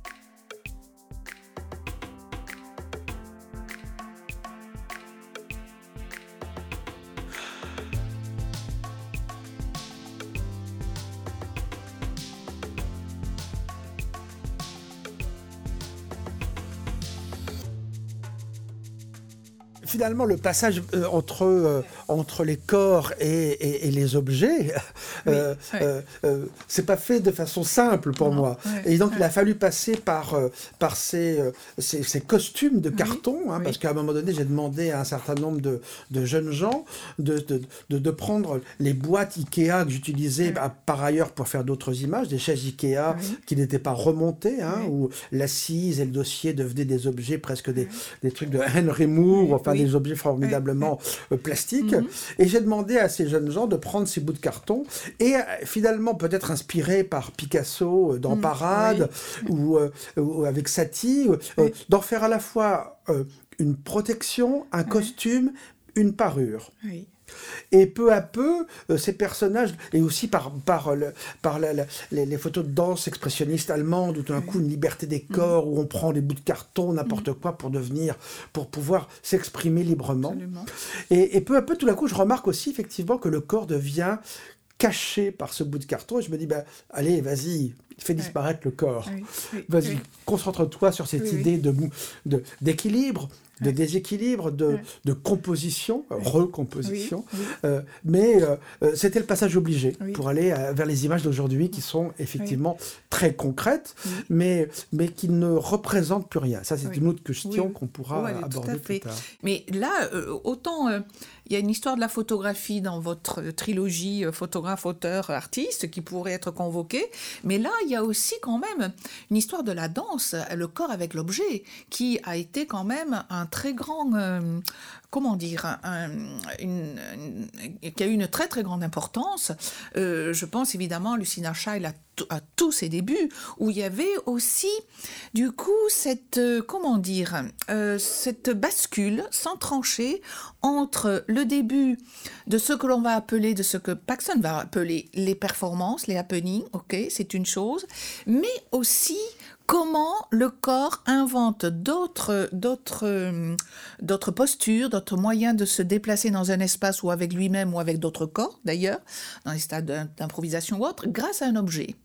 Finalement, le passage euh, entre, euh, entre les corps et, et- et les objets, euh, Oui, euh, c'est pas fait de façon simple pour Non, moi. et donc, il a fallu passer par, par ces, ces, ces costumes de carton, hein, parce qu'à un moment donné, j'ai demandé à un certain nombre de, de jeunes gens de, de, de, de prendre les boîtes Ikea que j'utilisais bah, par ailleurs pour faire d'autres images, des chaises Ikea qui n'étaient pas remontées, hein, où l'assise et le dossier devenaient des objets presque des, des trucs de Henry Moore, enfin Oui. Des objets formidablement euh, plastiques. Mhm. Et j'ai demandé à ces jeunes gens de prendre ces bouts de carton et euh, finalement peut-être inspirés par Picasso euh, dans Mhm. Parade ou, euh, ou avec Satie, Oui. d'en faire à la fois euh, une protection, un costume, une parure. Oui. Et peu à peu, euh, ces personnages, et aussi par, par, le- par la- la- les, les photos de danse expressionnistes allemandes, où tout d'un coup une liberté des Mhm. corps, où on prend des bouts de carton, n'importe quoi, pour devenir, pour pouvoir s'exprimer librement. Et, et peu à peu, tout d'un coup, je remarque aussi effectivement que le corps devient caché par ce bout de carton. Et je me dis, bah, allez, vas-y, fais disparaître le corps. Oui, Vas-y, oui. concentre-toi sur cette idée de- d'équilibre, de, déséquilibre, de, de composition, euh, recomposition. Oui, oui. Euh, mais euh, c'était le passage obligé Oui. pour aller euh, vers les images d'aujourd'hui qui sont effectivement très concrètes, mais, mais qui ne représentent plus rien. Ça, c'est une autre question qu'on pourra Ouais, tout à aborder fait. plus tard. Mais là, autant il y a une histoire de la photographie dans votre trilogie euh, photographe, auteur, artiste qui pourrait être convoquée, mais là, il y a aussi quand même une histoire de la danse, euh, le corps avec l'objet, qui a été quand même un très grand, euh, comment dire, qui a eu une très très grande importance. Euh, je pense évidemment à Lucina Scheil à tous ses débuts, où il y avait aussi, du coup, cette, euh, comment dire, euh, cette bascule sans trancher entre le début de ce que l'on va appeler, de ce que Paxson va appeler les performances, les happenings, ok, c'est une chose, mais aussi comment le corps invente d'autres postures, d'autres moyens de se déplacer dans un espace ou avec lui-même ou avec d'autres corps d'ailleurs, dans les stades d'im- d'improvisation ou autre, grâce à un objet.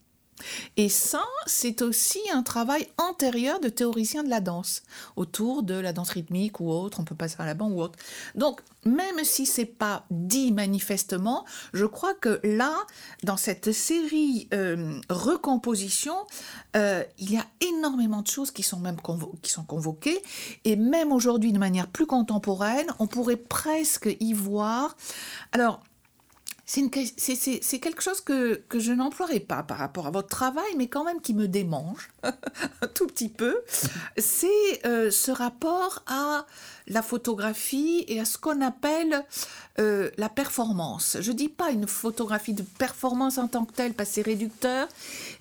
Et ça, c'est aussi un travail antérieur de théoriciens de la danse, autour de la danse rythmique ou autre, on peut passer à la bande ou autre. Donc, même si c'est pas dit manifestement, je crois que là, dans cette série euh, recomposition, euh, il y a énormément de choses qui sont même qui sont convoquées, et même aujourd'hui, de manière plus contemporaine, on pourrait presque y voir. Alors, c'est quelque chose que, que je n'emploierai pas par rapport à votre travail, mais quand même qui me démange un tout petit peu. C'est euh, ce rapport à la photographie et à ce qu'on appelle euh, la performance. Je dis pas une photographie de performance en tant que telle, parce que c'est réducteur,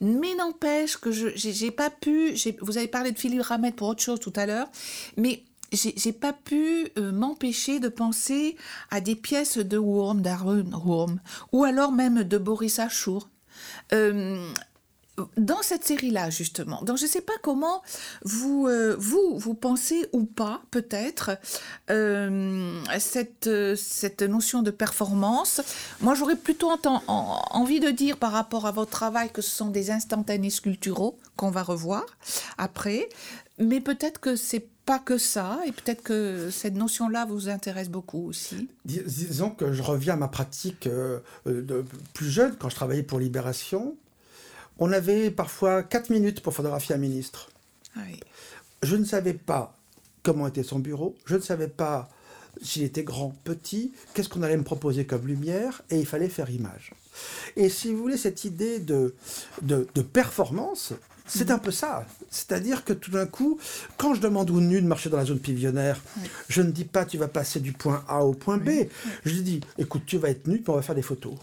mais n'empêche que je j'ai pas pu. Vous avez parlé de Philippe Ramette pour autre chose tout à l'heure, mais j'ai pas pu euh, m'empêcher de penser à des pièces de Wurm, d'Aaron Wurm, ou alors même de Boris Achour. Euh, dans cette série-là, justement, donc je ne sais pas comment vous, euh, vous, vous pensez ou pas, peut-être, cette, cette notion de performance. Moi, j'aurais plutôt envie de dire par rapport à votre travail que ce sont des instantanés sculpturaux qu'on va revoir après, mais peut-être que c'est pas que ça, et peut-être que cette notion-là vous intéresse beaucoup aussi. disons que je reviens à ma pratique euh, de plus jeune, quand je travaillais pour Libération on avait parfois 4 minutes pour photographier un ministre. Je ne savais pas comment était son bureau, je ne savais pas s'il était grand, petit, qu'est-ce qu'on allait me proposer comme lumière, et il fallait faire image. Et si vous voulez, cette idée de, de, performance, c'est un peu ça. C'est-à-dire que tout d'un coup, quand je demande au nu de marcher dans la zone pavillonnaire, je ne dis pas tu vas passer du point A au point B. Je dis écoute, tu vas être nu, puis on va faire des photos.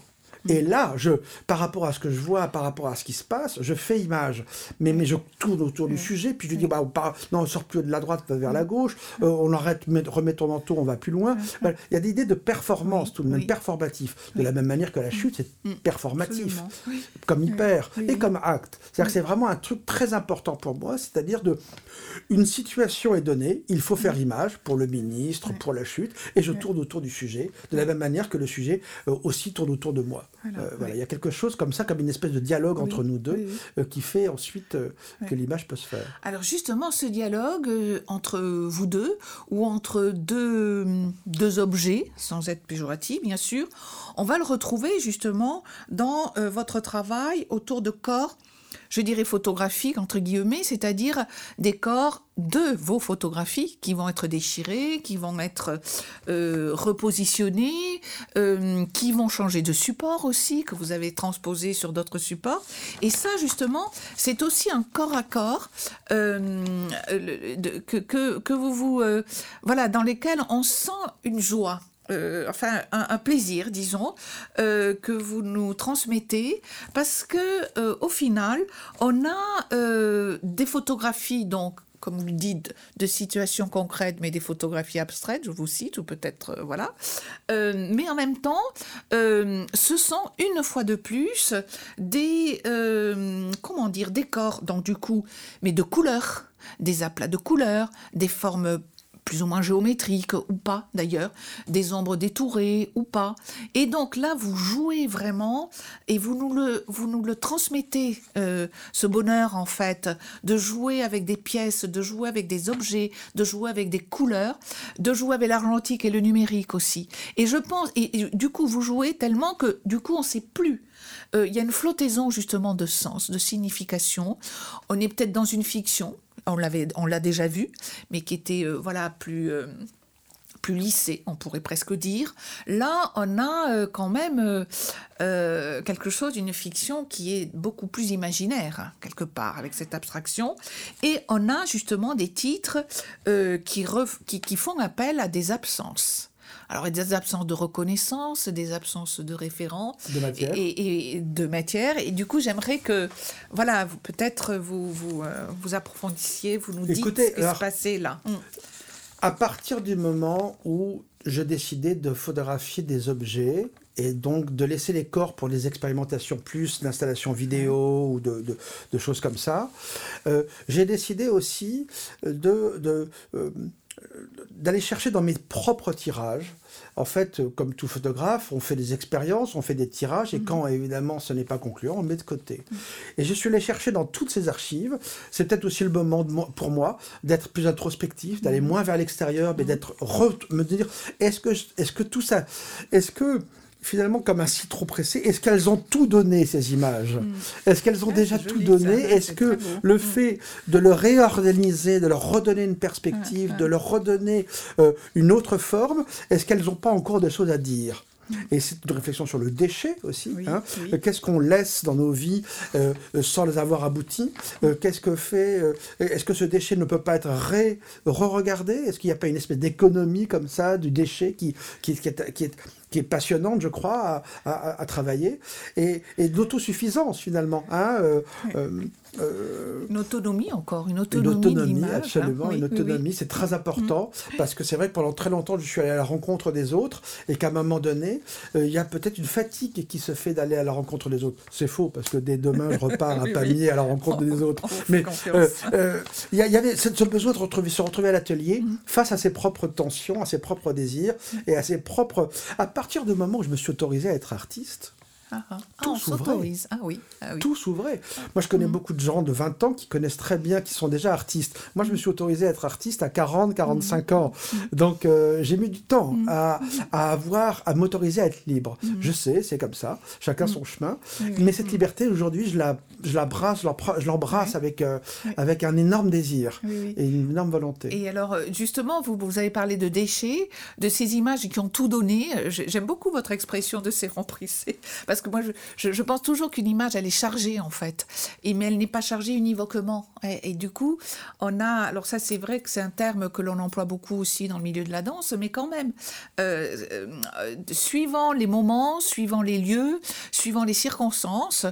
Et là, je, par rapport à ce que je vois, par rapport à ce qui se passe, je fais image. Mais, mais je tourne autour du sujet, puis je dis, bah, on non, on sort plus de la droite, va vers la gauche, euh, on arrête, remet ton manteau, on va plus loin. Il y a des idées de performance, tout de même, performatif. De la même manière que la chute, c'est mm. performatif, comme hyper et comme acte. C'est-à-dire que c'est vraiment un truc très important pour moi, c'est-à-dire de, une situation est donnée, il faut faire image pour le ministre, pour la chute, et je tourne autour du sujet, de la même manière que le sujet euh, aussi tourne autour de moi. Euh, voilà, Il y a quelque chose comme ça, comme une espèce de dialogue entre nous deux, euh, qui fait ensuite euh, que l'image peut se faire. Alors justement, ce dialogue entre vous deux, ou entre deux, deux objets, sans être péjoratif bien sûr, on va le retrouver justement dans votre travail autour de corps je dirais photographiques, entre guillemets, c'est-à-dire des corps de vos photographies qui vont être déchirés, qui vont être euh, repositionnés, euh, qui vont changer de support aussi, que vous avez transposé sur d'autres supports. Et ça, justement, c'est aussi un corps à corps euh, que, vous vous... voilà, dans lesquels on sent une joie. Euh, enfin un, plaisir, disons, euh, que vous nous transmettez, parce que euh, au final, on a des photographies donc comme vous le dites, de situations concrètes, mais des photographies abstraites, je vous cite, ou peut-être, voilà. mais en même temps, ce sont une fois de plus des, comment dire, des corps, donc du coup, mais de couleurs, des aplats de couleurs, des formes plus ou moins géométriques ou pas d'ailleurs, des ombres détourées ou pas. Et donc là, vous jouez vraiment et vous nous le, vous nous le transmettez, euh, ce bonheur en fait, de jouer avec des pièces, de jouer avec des objets, de jouer avec des couleurs, de jouer avec l'argentique et le numérique aussi. Et je pense, et, du coup, vous jouez tellement que du coup, on ne sait plus. Euh, il y a une flottaison justement de sens, de signification. On est peut-être dans une fiction, on l'avait, on l'a déjà vu, mais qui était euh, voilà plus euh, plus lissé, on pourrait presque dire. Là, on a euh, quand même quelque chose d'une fiction qui est beaucoup plus imaginaire, hein, quelque part, avec cette abstraction. Et on a justement des titres qui, qui, font appel à des absences. Alors, il y a des absences de reconnaissance, des absences de référents. De matière. Et, de matière. Et du coup, j'aimerais que, voilà, peut-être vous, vous, euh, vous approfondissiez, vous nous dites ce qui se passait là. À partir du moment où je décidais de photographier des objets et donc de laisser les corps pour les expérimentations plus d'installations vidéo ou de, de, choses comme ça, euh, j'ai décidé aussi de, de euh, d'aller chercher dans mes propres tirages. En fait, comme tout photographe, on fait des expériences, on fait des tirages, et mhm. quand évidemment ce n'est pas concluant, on le met de côté. Et je suis allé chercher dans toutes ces archives. C'est peut-être aussi le moment pour moi d'être plus introspectif, d'aller mhm. moins vers l'extérieur, mais d'être me dire est-ce que est-ce que tout ça, est-ce que finalement comme un citron pressé. Est-ce qu'elles ont tout donné, ces images mm. Est-ce qu'elles ont déjà tout donné Est-ce que le mm. fait de le réorganiser, de leur redonner une perspective, de leur redonner euh, une autre forme, est-ce qu'elles n'ont pas encore des choses à dire et c'est une réflexion sur le déchet aussi. Hein. Euh, qu'est-ce qu'on laisse dans nos vies euh, euh, sans les avoir aboutis Qu'est-ce que fait Est-ce que ce déchet ne peut pas être re-regardé Est-ce qu'il n'y a pas une espèce d'économie comme ça du déchet qui, qui, qui, est, qui, est, qui est passionnante, je crois, à, à, travailler? Et, et d'autosuffisance finalement. Hein, Euh, une autonomie encore, une autonomie. Une autonomie, hein. absolument, une autonomie. C'est très important mm. parce que c'est vrai que pendant très longtemps, je suis allé à la rencontre des autres et qu'à un moment donné, euh, il y a peut-être une fatigue qui se fait d'aller à la rencontre des autres. C'est faux parce que dès demain, je repars à Pamiers à la rencontre des autres. Mais il y, avait ce besoin de retrouver, se retrouver à l'atelier mm. face à ses propres tensions, à ses propres désirs et à ses propres. À partir du moment où je me suis autorisé à être artiste, ah, ah. Tout ah, s'ouvrait. Ah oui, Tout s'ouvrait. Moi, je connais mm. beaucoup de gens de 20 ans qui connaissent très bien, qui sont déjà artistes. Moi, je me suis autorisé à être artiste à 40, 45 mm. ans. Mm. Donc, euh, j'ai mis du temps à, à, avoir, à m'autoriser à être libre. Je sais, c'est comme ça. Chacun son chemin. Mais cette liberté, aujourd'hui, je la, je la brasse, je l'embrasse avec, euh, avec un énorme désir et une énorme volonté. Et alors, euh, justement, vous, vous avez parlé de déchets, de ces images qui ont tout donné. J'aime beaucoup votre expression de ces remplissés. Parce que moi, je, pense toujours qu'une image, elle est chargée, en fait. Et, mais elle n'est pas chargée univoquement. Et, du coup, on a. Alors, ça, c'est vrai que c'est un terme que l'on emploie beaucoup aussi dans le milieu de la danse, mais quand même, euh, euh, suivant les moments, suivant les lieux, suivant les circonstances,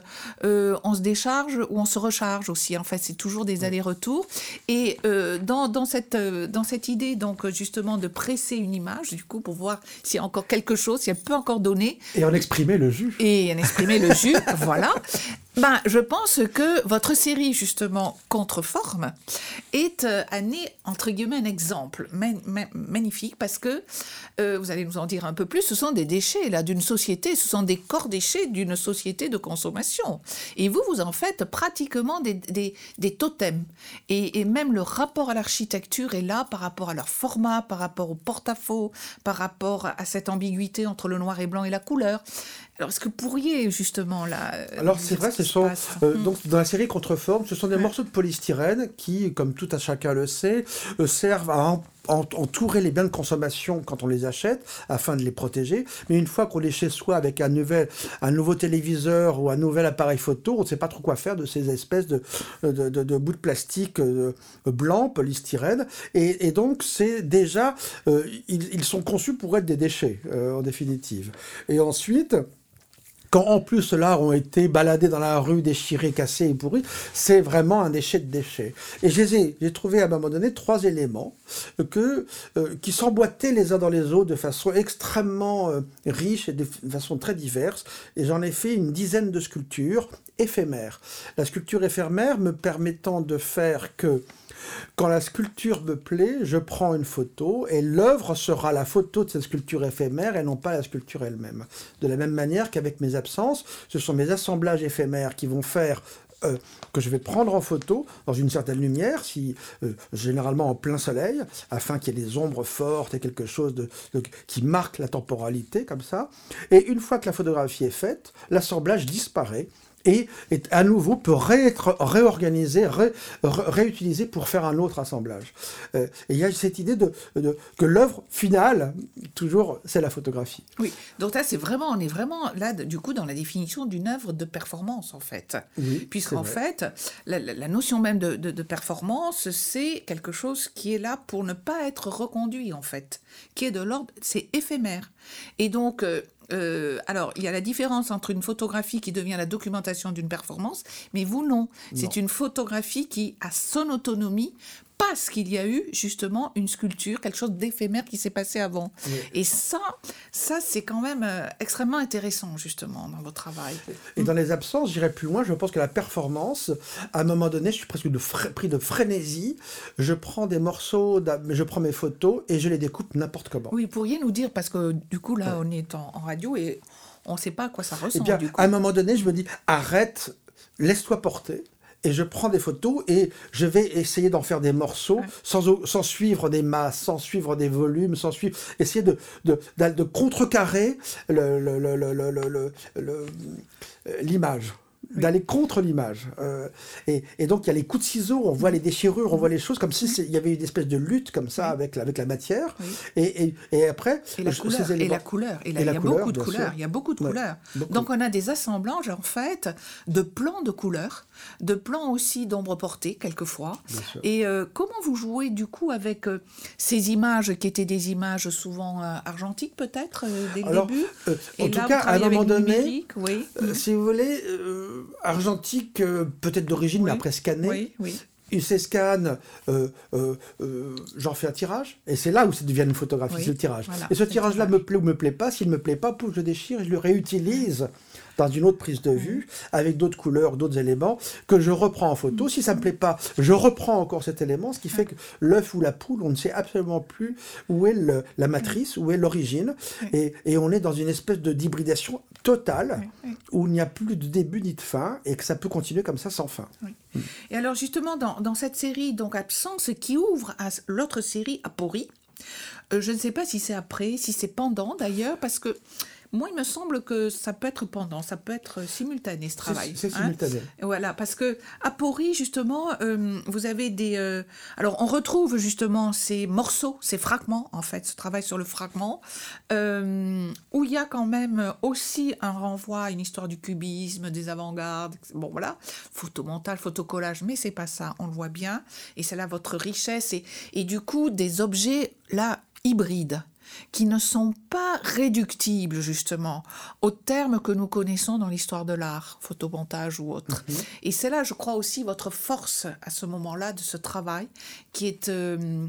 euh, on se décharge ou on se recharge aussi. En fait, c'est toujours des allers-retours. Et dans, dans, cette, dans cette idée, donc, justement, de presser une image, du coup, pour voir s'il y a encore quelque chose, si elle peut encore donner. Et en exprimer le jus et en exprimer le jus, voilà. Ben, je pense que votre série, justement, Contreforme, est euh, entre guillemets, un exemple magnifique parce que, euh, vous allez nous en dire un peu plus, ce sont des déchets, là, d'une société, ce sont des corps déchets d'une société de consommation. Et vous, vous en faites pratiquement des, des, des totems. Et, et, même le rapport à l'architecture est là par rapport à leur format, par rapport au porte-à-faux, par rapport à cette ambiguïté entre le noir et blanc et la couleur. Alors, est-ce que vous pourriez justement là. Euh, Alors, c'est vrai, ce sont. Euh, hmm. donc, dans la série Contreforme, ce sont des morceaux de polystyrène qui, comme tout à chacun le sait, euh, servent à entourer les biens de consommation quand on les achète afin de les protéger. Mais une fois qu'on est chez soi avec un, nouvel, un nouveau téléviseur ou un nouvel appareil photo, on ne sait pas trop quoi faire de ces espèces de, de, de, bouts de plastique blanc, polystyrène. Et, donc, c'est déjà, ils, ils, sont conçus pour être des déchets, en définitive. Et ensuite, quand en plus ceux-là ont été baladés dans la rue, déchirés, cassés et pourris, c'est vraiment un déchet de déchets. Et j'ai trouvé à un moment donné trois éléments euh, qui s'emboîtaient les uns dans les autres de façon extrêmement euh, riche et de façon très diverse. Et j'en ai fait une dizaine de sculptures éphémères. La sculpture éphémère me permettant de faire que quand la sculpture me plaît, je prends une photo et l'œuvre sera la photo de cette sculpture éphémère et non pas la sculpture elle-même. De la même manière qu'avec mes absences, ce sont mes assemblages éphémères qui vont faire euh, que je vais prendre en photo dans une certaine lumière, si euh, généralement en plein soleil, afin qu'il y ait des ombres fortes et quelque chose qui marque la temporalité comme ça. Et une fois que la photographie est faite, l'assemblage disparaît et, à nouveau peut être réorganisé, réutilisé pour faire un autre assemblage. Euh, et il y a cette idée de, que l'œuvre finale, toujours, c'est la photographie. Oui, donc là, c'est vraiment, on est vraiment là, du coup, dans la définition d'une œuvre de performance, en fait. Oui, Puisqu'en fait, la, notion même de, de performance, c'est quelque chose qui est là pour ne pas être reconduit, en fait, qui est de l'ordre, c'est éphémère. Et donc, euh, euh, alors, il y a la différence entre une photographie qui devient la documentation d'une performance, mais vous non. C'est une photographie qui a son autonomie parce qu'il y a eu justement une sculpture, quelque chose d'éphémère qui s'est passé avant. Et ça, ça c'est quand même euh, extrêmement intéressant justement dans votre travail. Et dans les absences, j'irai plus loin. Je pense que la performance, à un moment donné, je suis presque de pris de frénésie. Je prends des morceaux, je prends mes photos et je les découpe n'importe comment. Oui, vous pourriez nous dire parce que du coup là, on est en, radio et on ne sait pas à quoi ça ressemble. Eh bien, à un moment donné, je me dis arrête, laisse-toi porter et je prends des photos et je vais essayer d'en faire des morceaux sans, sans, suivre des masses, sans suivre des volumes, sans suivre, essayer de, de, de, contrecarrer l'image d'aller contre l'image. Euh, et, et, donc il y a les coups de ciseaux, on voit les déchirures, on voit les choses comme si il y avait une espèce de lutte comme ça avec, avec la matière. Et, et, et, après, et la, couleur, et la couleur. il y a beaucoup de couleurs. Il y a beaucoup de couleurs. Donc on a des assemblages en fait de plans de couleurs, de plans aussi d'ombre portée quelquefois. Et euh, comment vous jouez du coup avec euh, ces images qui étaient des images souvent argentiques peut-être dès le début? En tout cas, à un moment donné, oui. si vous voulez argentique, peut-être d'origine, mais après scanné. Oui, oui il s'escanne, euh, euh, euh, j'en fais un tirage, et c'est là où ça devient une photographie, c'est le tirage. et ce tirage-là me plaît ou me plaît pas, s'il me plaît pas, pouf, je le déchire et je le réutilise dans une autre prise de vue, avec d'autres couleurs, d'autres éléments, que je reprends en photo. Si ça me plaît pas, je reprends encore cet élément, ce qui fait que l'œuf ou la poule, on ne sait absolument plus où est la matrice, où est l'origine, et, et, on est dans une espèce de d'hybridation totale, où il n'y a plus de début ni de fin, et que ça peut continuer comme ça sans fin. Et alors justement, dans, dans, cette série, donc Absence, qui ouvre à l'autre série, Apori, euh, je ne sais pas si c'est après, si c'est pendant d'ailleurs, parce que moi, il me semble que ça peut être pendant, ça peut être simultané ce travail. C'est hein. simultané. voilà, parce que à Pori, justement, euh, vous avez des. Euh, alors, on retrouve justement ces morceaux, ces fragments, en fait, ce travail sur le fragment, euh, où il y a quand même aussi un renvoi à une histoire du cubisme, des avant-gardes. Bon, voilà, photomontage, photocollage, mais c'est pas ça, on le voit bien. Et c'est là votre richesse. Et, et du coup, des objets, là, hybrides qui ne sont pas réductibles justement aux termes que nous connaissons dans l'histoire de l'art, photomontage ou autre. Mhm. Et c'est là, je crois aussi, votre force à ce moment-là de ce travail qui est euh,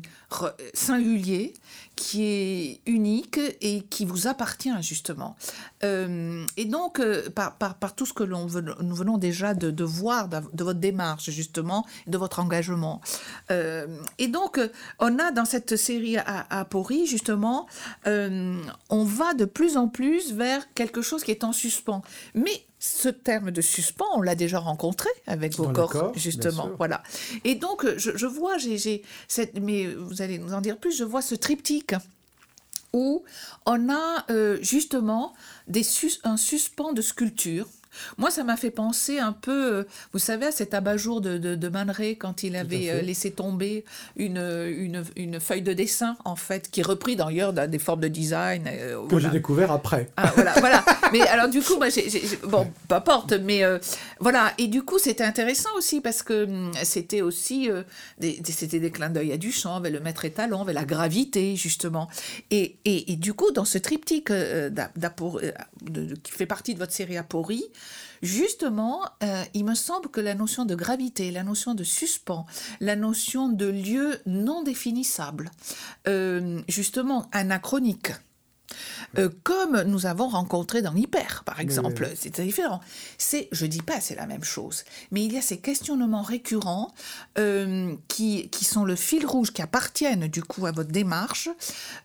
singulier, qui est unique et qui vous appartient justement. Euh, et donc, euh, par, tout ce que l'on nous venons déjà de, voir de, votre démarche justement, de votre engagement. et donc, on a dans cette série à, à Pori justement euh, on va de plus en plus vers quelque chose qui est en suspens. Mais ce terme de suspens, on l'a déjà rencontré avec vos corps, justement. Voilà. Et donc, je, vois, j'ai, cette, mais vous allez nous en dire plus, je vois ce triptyque où on a euh, justement des un suspens de sculpture moi, ça m'a fait penser un peu, euh, vous savez, à cet abat-jour de, de, Man Ray quand il avait euh, laissé tomber une, une, une, feuille de dessin, en fait, qui est repris d'ailleurs dans des formes de design. Euh, que j'ai découvert après. Ah, voilà, voilà. Mais alors, du coup, moi, bon, pas porte, mais voilà. Et du coup, c'était intéressant aussi parce que hum, c'était aussi des, c'était des clins d'œil à Duchamp, vers le maître étalon, vers la gravité, justement. Et, et, et du coup, dans ce triptyque qui fait partie de votre série Apori, Justement, euh, il me semble que la notion de gravité, la notion de suspens, la notion de lieu non définissable, euh, justement anachronique, euh, comme nous avons rencontré dans l'hyper, par exemple. C'est différent. C'est, je dis pas, c'est la même chose, mais il y a ces questionnements récurrents euh, qui, qui sont le fil rouge, qui appartiennent du coup à votre démarche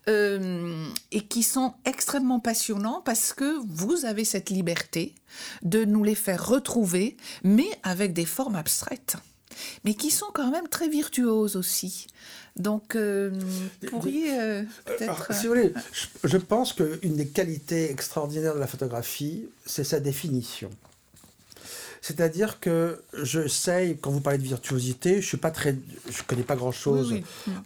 euh, et qui sont extrêmement passionnants parce que vous avez cette liberté de nous les faire retrouver, mais avec des formes abstraites mais qui sont quand même très virtuoses aussi. Donc, euh, vous pourriez euh, peut-être... Si vous voulez, je, pense qu'une des qualités extraordinaires de la photographie, c'est sa définition. C'est-à-dire que je sais, quand vous parlez de virtuosité, je suis pas très, je connais pas grand-chose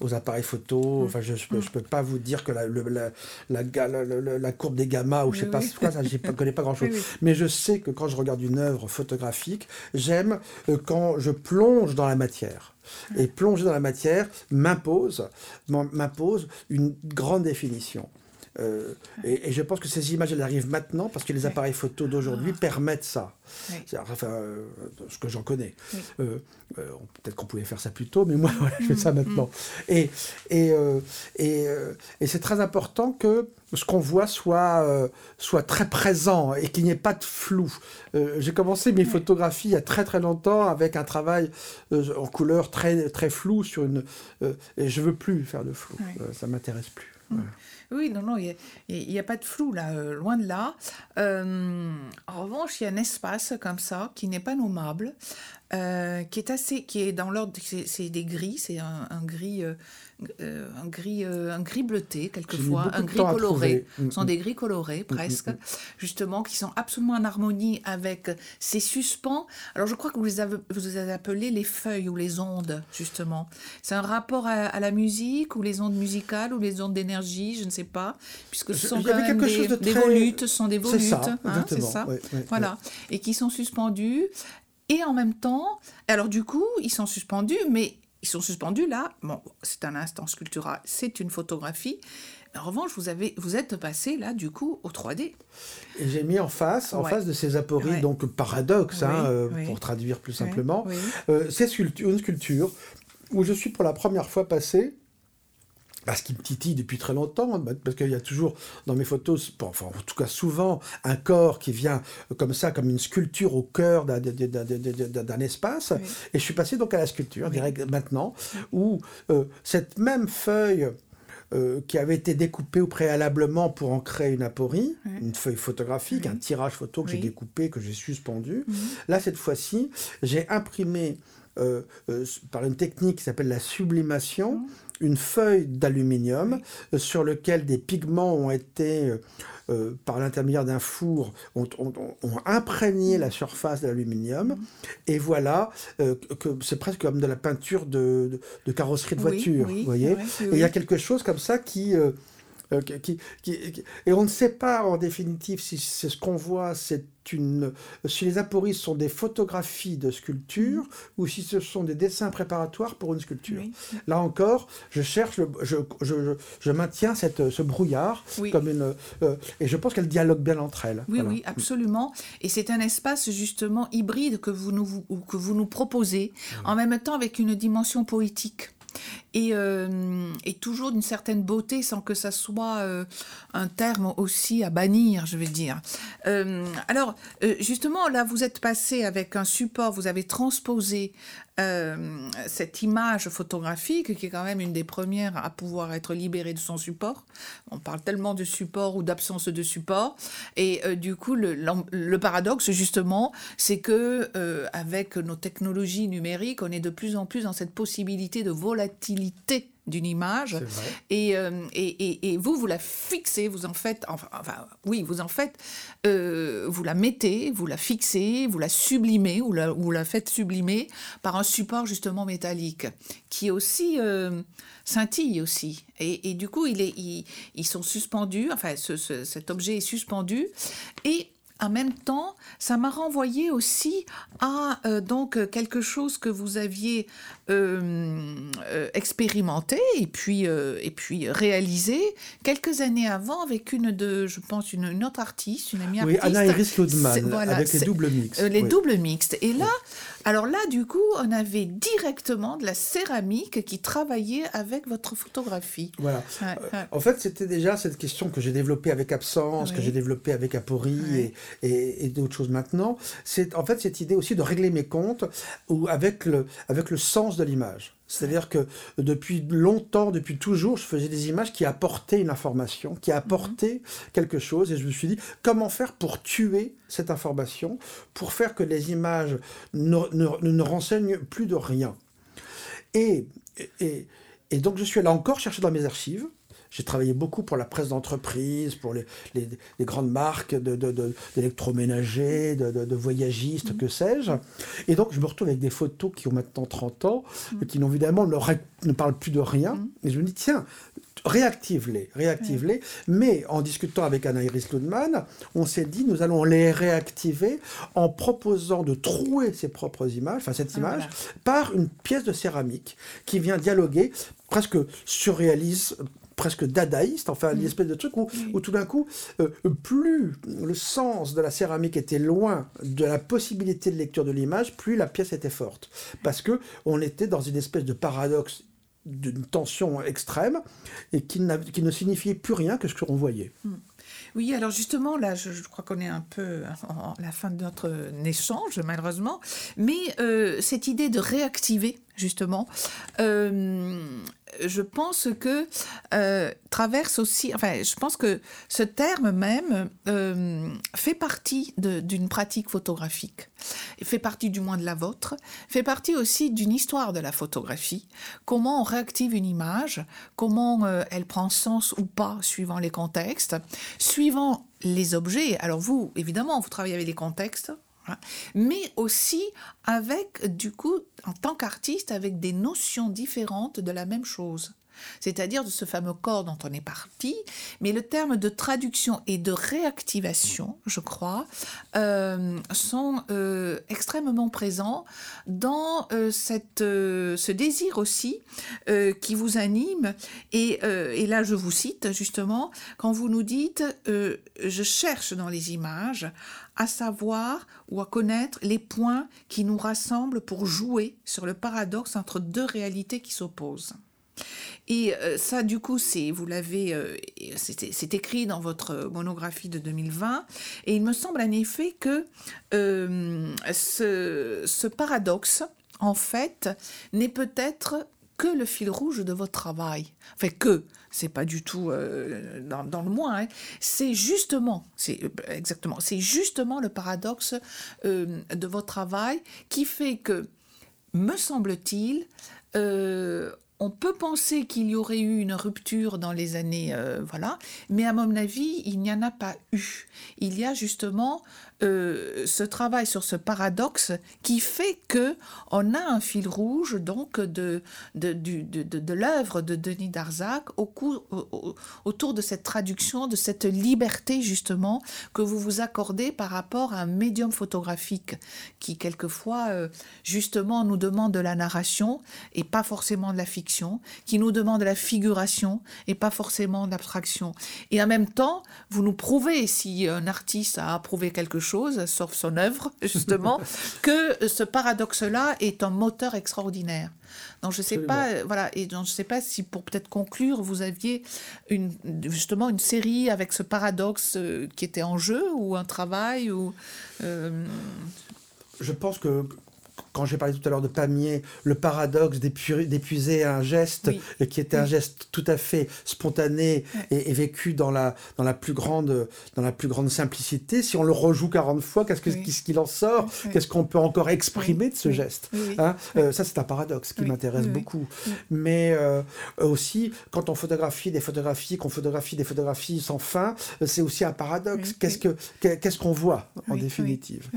aux appareils photo. Mm. Enfin, je, ne peux, pas vous dire que la, la, la, la courbe des gammas ou je sais pas quoi, ça, je connais pas grand-chose. Mais je sais que quand je regarde une œuvre photographique, j'aime euh, quand je plonge dans la matière. Et plonger dans la matière m'impose, m'impose une grande définition. Euh, et, je pense que ces images, elles arrivent maintenant parce que les appareils photo d'aujourd'hui ah. permettent ça. Enfin, euh, ce que j'en connais. Euh, peut-être qu'on pouvait faire ça plus tôt, mais moi, je fais ça mm, maintenant. Mm. Et, et, et, et c'est très important que ce qu'on voit soit, soit très présent et qu'il n'y ait pas de flou. J'ai commencé mes photographies il y a très très longtemps avec un travail en couleur très, très flou sur une... et je veux plus faire de flou. ça m'intéresse plus. Mm. Oui, non, non, il n'y a, pas de flou là, euh, loin de là. Euh, en revanche, il y a un espace comme ça qui n'est pas nommable, euh, qui est assez, qui est dans l'ordre, c'est des gris, c'est un, gris euh, un, gris, euh, un gris bleuté, quelquefois, un gris coloré. Ce sont mm, des mm. gris colorés, mm, presque, justement, qui sont absolument en harmonie avec ces suspens. Alors, je crois que vous les avez, vous les avez appelés les feuilles ou les ondes, justement. C'est un rapport à, la musique, ou les ondes musicales, ou les ondes d'énergie, je ne sais pas, puisque ce sont quand même des, des, volutes, ce sont des volutes, c'est ça, hein, voilà, et qui sont suspendus. Et en même temps, alors du coup, ils sont suspendus, mais ils sont suspendus là. Bon, c'est un instant sculptural, c'est une photographie. en revanche, vous, avez, vous êtes passé là, du coup, au 3D. Et j'ai mis en face, en face de ces apories, donc paradoxe, hein, euh, pour traduire plus simplement, euh, c'est une sculpture où je suis pour la première fois passé parce qu'il me titille depuis très longtemps, bah, parce qu'il y a toujours dans mes photos, enfin en tout cas souvent, un corps qui vient comme ça, comme une sculpture au cœur d'un espace. Et je suis passé donc à la sculpture, direct maintenant, où euh, cette même feuille euh, qui avait été découpée au préalablement pour en créer une aporie, une feuille photographique, un tirage photo que j'ai découpé, que j'ai suspendu. Là, cette fois-ci, j'ai imprimé euh, par une technique qui s'appelle la sublimation, mhm une feuille d'aluminium euh, sur lequel des pigments ont été, euh, euh, par l'intermédiaire d'un four, ont, imprégné la surface de l'aluminium. Et voilà que c'est presque comme de la peinture de, carrosserie de voiture. vous voyez. Et il y a quelque chose comme ça qui... qui, et on ne sait pas en définitive si c'est ce qu'on voit, c'est une, si les apories sont des photographies de sculpture mm. ou si ce sont des dessins préparatoires pour une sculpture. Là encore, je cherche, je, je, je, maintiens cette, ce brouillard comme une, euh, et je pense qu'elles dialoguent bien entre elles. Oui, oui, absolument. Et c'est un espace justement hybride que vous nous, que vous nous proposez, mm. en même temps avec une dimension poétique. Euh, et, toujours d'une certaine beauté sans que ça soit euh, un terme aussi à bannir, je vais dire. Euh, alors, justement, là, vous êtes passé avec un support, vous avez transposé euh, cette image photographique, qui est quand même une des premières à pouvoir être libérée de son support. On parle tellement de support ou d'absence de support. Et euh, du coup, le, le, paradoxe, justement, c'est que euh, avec nos technologies numériques, on est de plus en plus dans cette possibilité de volatilité d'une image. Et, euh, et, et, et, vous, vous la fixez, vous en faites, enfin, enfin oui, vous en faites, euh, vous la mettez, vous la fixez, vous la sublimez, ou la, vous la faites sublimer par un support justement métallique, qui aussi euh, scintille aussi. Et, du coup, il est, ils sont suspendus, enfin, ce, cet objet est suspendu, et en même temps, ça m'a renvoyé aussi à euh, donc quelque chose que vous aviez euh, euh, expérimenté et puis et puis réalisé quelques années avant avec une de, je pense une, autre artiste, une amie oui, artiste. Anna Iris Ludman, avec les doubles mixtes. les doubles mixtes. Et là, alors là, du coup, on avait directement de la céramique qui travaillait avec votre photographie. Voilà. En fait, c'était déjà cette question que j'ai développée avec Absence, que j'ai développée avec Apori et, et, d'autres choses maintenant, c'est en fait cette idée aussi de régler mes comptes ou avec le, avec le sens de l'image. C'est-à-dire que depuis longtemps, depuis toujours, je faisais des images qui apportaient une information, qui apportaient quelque chose, et je me suis dit, comment faire pour tuer cette information, pour faire que les images ne, ne, ne renseignent plus de rien? Et, et, et donc je suis allé encore chercher dans mes archives, j'ai travaillé beaucoup pour la presse d'entreprise, pour les, les, grandes marques d'électroménagers, de, de, de, voyagistes, mmh. que sais-je. Et donc, je me retrouve avec des photos qui ont maintenant 30 ans, mmh. qui évidemment ne, ne parlent plus de rien. Mmh. Et je me dis, tiens, réactive-les, réactive-les. Mais en discutant avec Anna-Iris Ludman, on s'est dit, nous allons les réactiver en proposant de trouer ses propres images, enfin cette ah, image, par une pièce de céramique qui vient dialoguer presque surréaliste, presque dadaïste, enfin une mm. espèce de truc où, où tout d'un coup, euh, plus le sens de la céramique était loin de la possibilité de lecture de l'image, plus la pièce était forte. Parce que on était dans une espèce de paradoxe d'une tension extrême et qui, qui, ne signifiait plus rien que ce que l'on voyait. Mm. Oui, alors justement, là, je, crois qu'on est un peu à la fin de notre échange, malheureusement, mais euh, cette idée de réactiver, justement, euh, je pense que euh, traverse aussi, enfin, je pense que ce terme même euh, fait partie d'une pratique photographique, fait partie du moins de la vôtre, fait partie aussi d'une histoire de la photographie, comment on réactive une image, comment euh, elle prend sens ou pas suivant les contextes, suivant les objets. Alors vous, évidemment, vous travaillez avec les contextes, mais aussi avec, du coup, en tant qu'artiste, avec des notions différentes de la même chose. c'est-à-dire de ce fameux corps dont on est parti, mais le terme de traduction et de réactivation, je crois, euh, sont euh, extrêmement présents dans euh, cette, ce désir aussi qui vous anime. Et, là, je vous cite justement, quand vous nous dites, je cherche dans les images à savoir ou à connaître les points qui nous rassemblent pour jouer sur le paradoxe entre deux réalités qui s'opposent. Et euh, ça, du coup, c'est, vous l'avez, euh, c'est écrit dans votre monographie de 2020. Et il me semble en effet que euh, ce, ce, paradoxe, en fait, n'est peut-être que le fil rouge de votre travail. Enfin, que, c'est pas du tout dans, dans, le moins. Hein. C'est justement, c'est exactement, c'est justement le paradoxe de votre travail qui fait que, me semble-t-il, on peut penser qu'il y aurait eu une rupture dans les années, euh, voilà, mais à mon avis, il n'y en a pas eu. Il y a justement euh, ce travail sur ce paradoxe qui fait que on a un fil rouge donc de, de, de, de l'œuvre de Denis Darzac au autour de cette traduction, de cette liberté justement que vous vous accordez par rapport à un médium photographique qui quelquefois euh, justement nous demande de la narration et pas forcément de la fiction, qui nous demande de la figuration et pas forcément de l'abstraction. Et en même temps, vous nous prouvez si un artiste a approuvé quelque chose chose, sauf son œuvre, justement, que ce paradoxe-là est un moteur extraordinaire. Donc je sais pas, voilà, et donc je sais pas si pour peut-être conclure, vous aviez une, justement une série avec ce paradoxe euh, qui était en jeu ou un travail ou. Euh, je pense que quand j'ai parlé tout à l'heure de Pamiers, le paradoxe d'épuiser un geste qui était un geste tout à fait spontané et, vécu dans la, dans, la plus grande, dans la plus grande simplicité. Si on le rejoue 40 fois, qu'est-ce qu'il en sort Qu'est-ce qu'on peut encore exprimer de ce geste hein? Euh, Ça, c'est un paradoxe qui m'intéresse beaucoup. Mais euh, aussi, quand on photographie des photographies, qu'on photographie des photographies sans fin, euh, c'est aussi un paradoxe. Qu'est-ce qu'on voit, en définitive?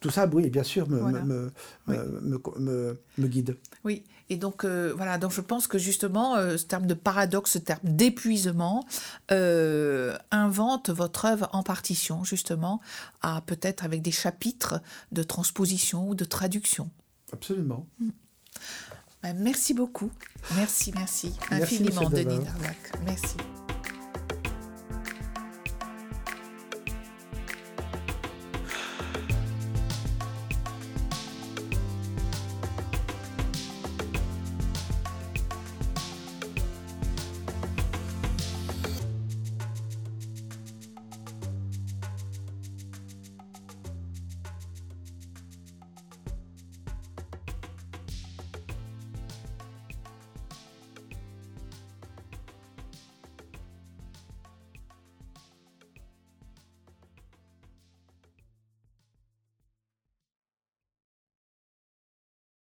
Tout ça, oui, bien sûr, me, me me, me, guide. Oui, et donc euh, voilà, donc je pense que justement euh, ce terme de paradoxe, ce terme d'épuisement euh, invente votre œuvre en partition, justement, à peut-être avec des chapitres de transposition ou de traduction. Absolument. Mm. Ben, merci beaucoup. Merci, merci, infiniment, Denis Darlac. Merci.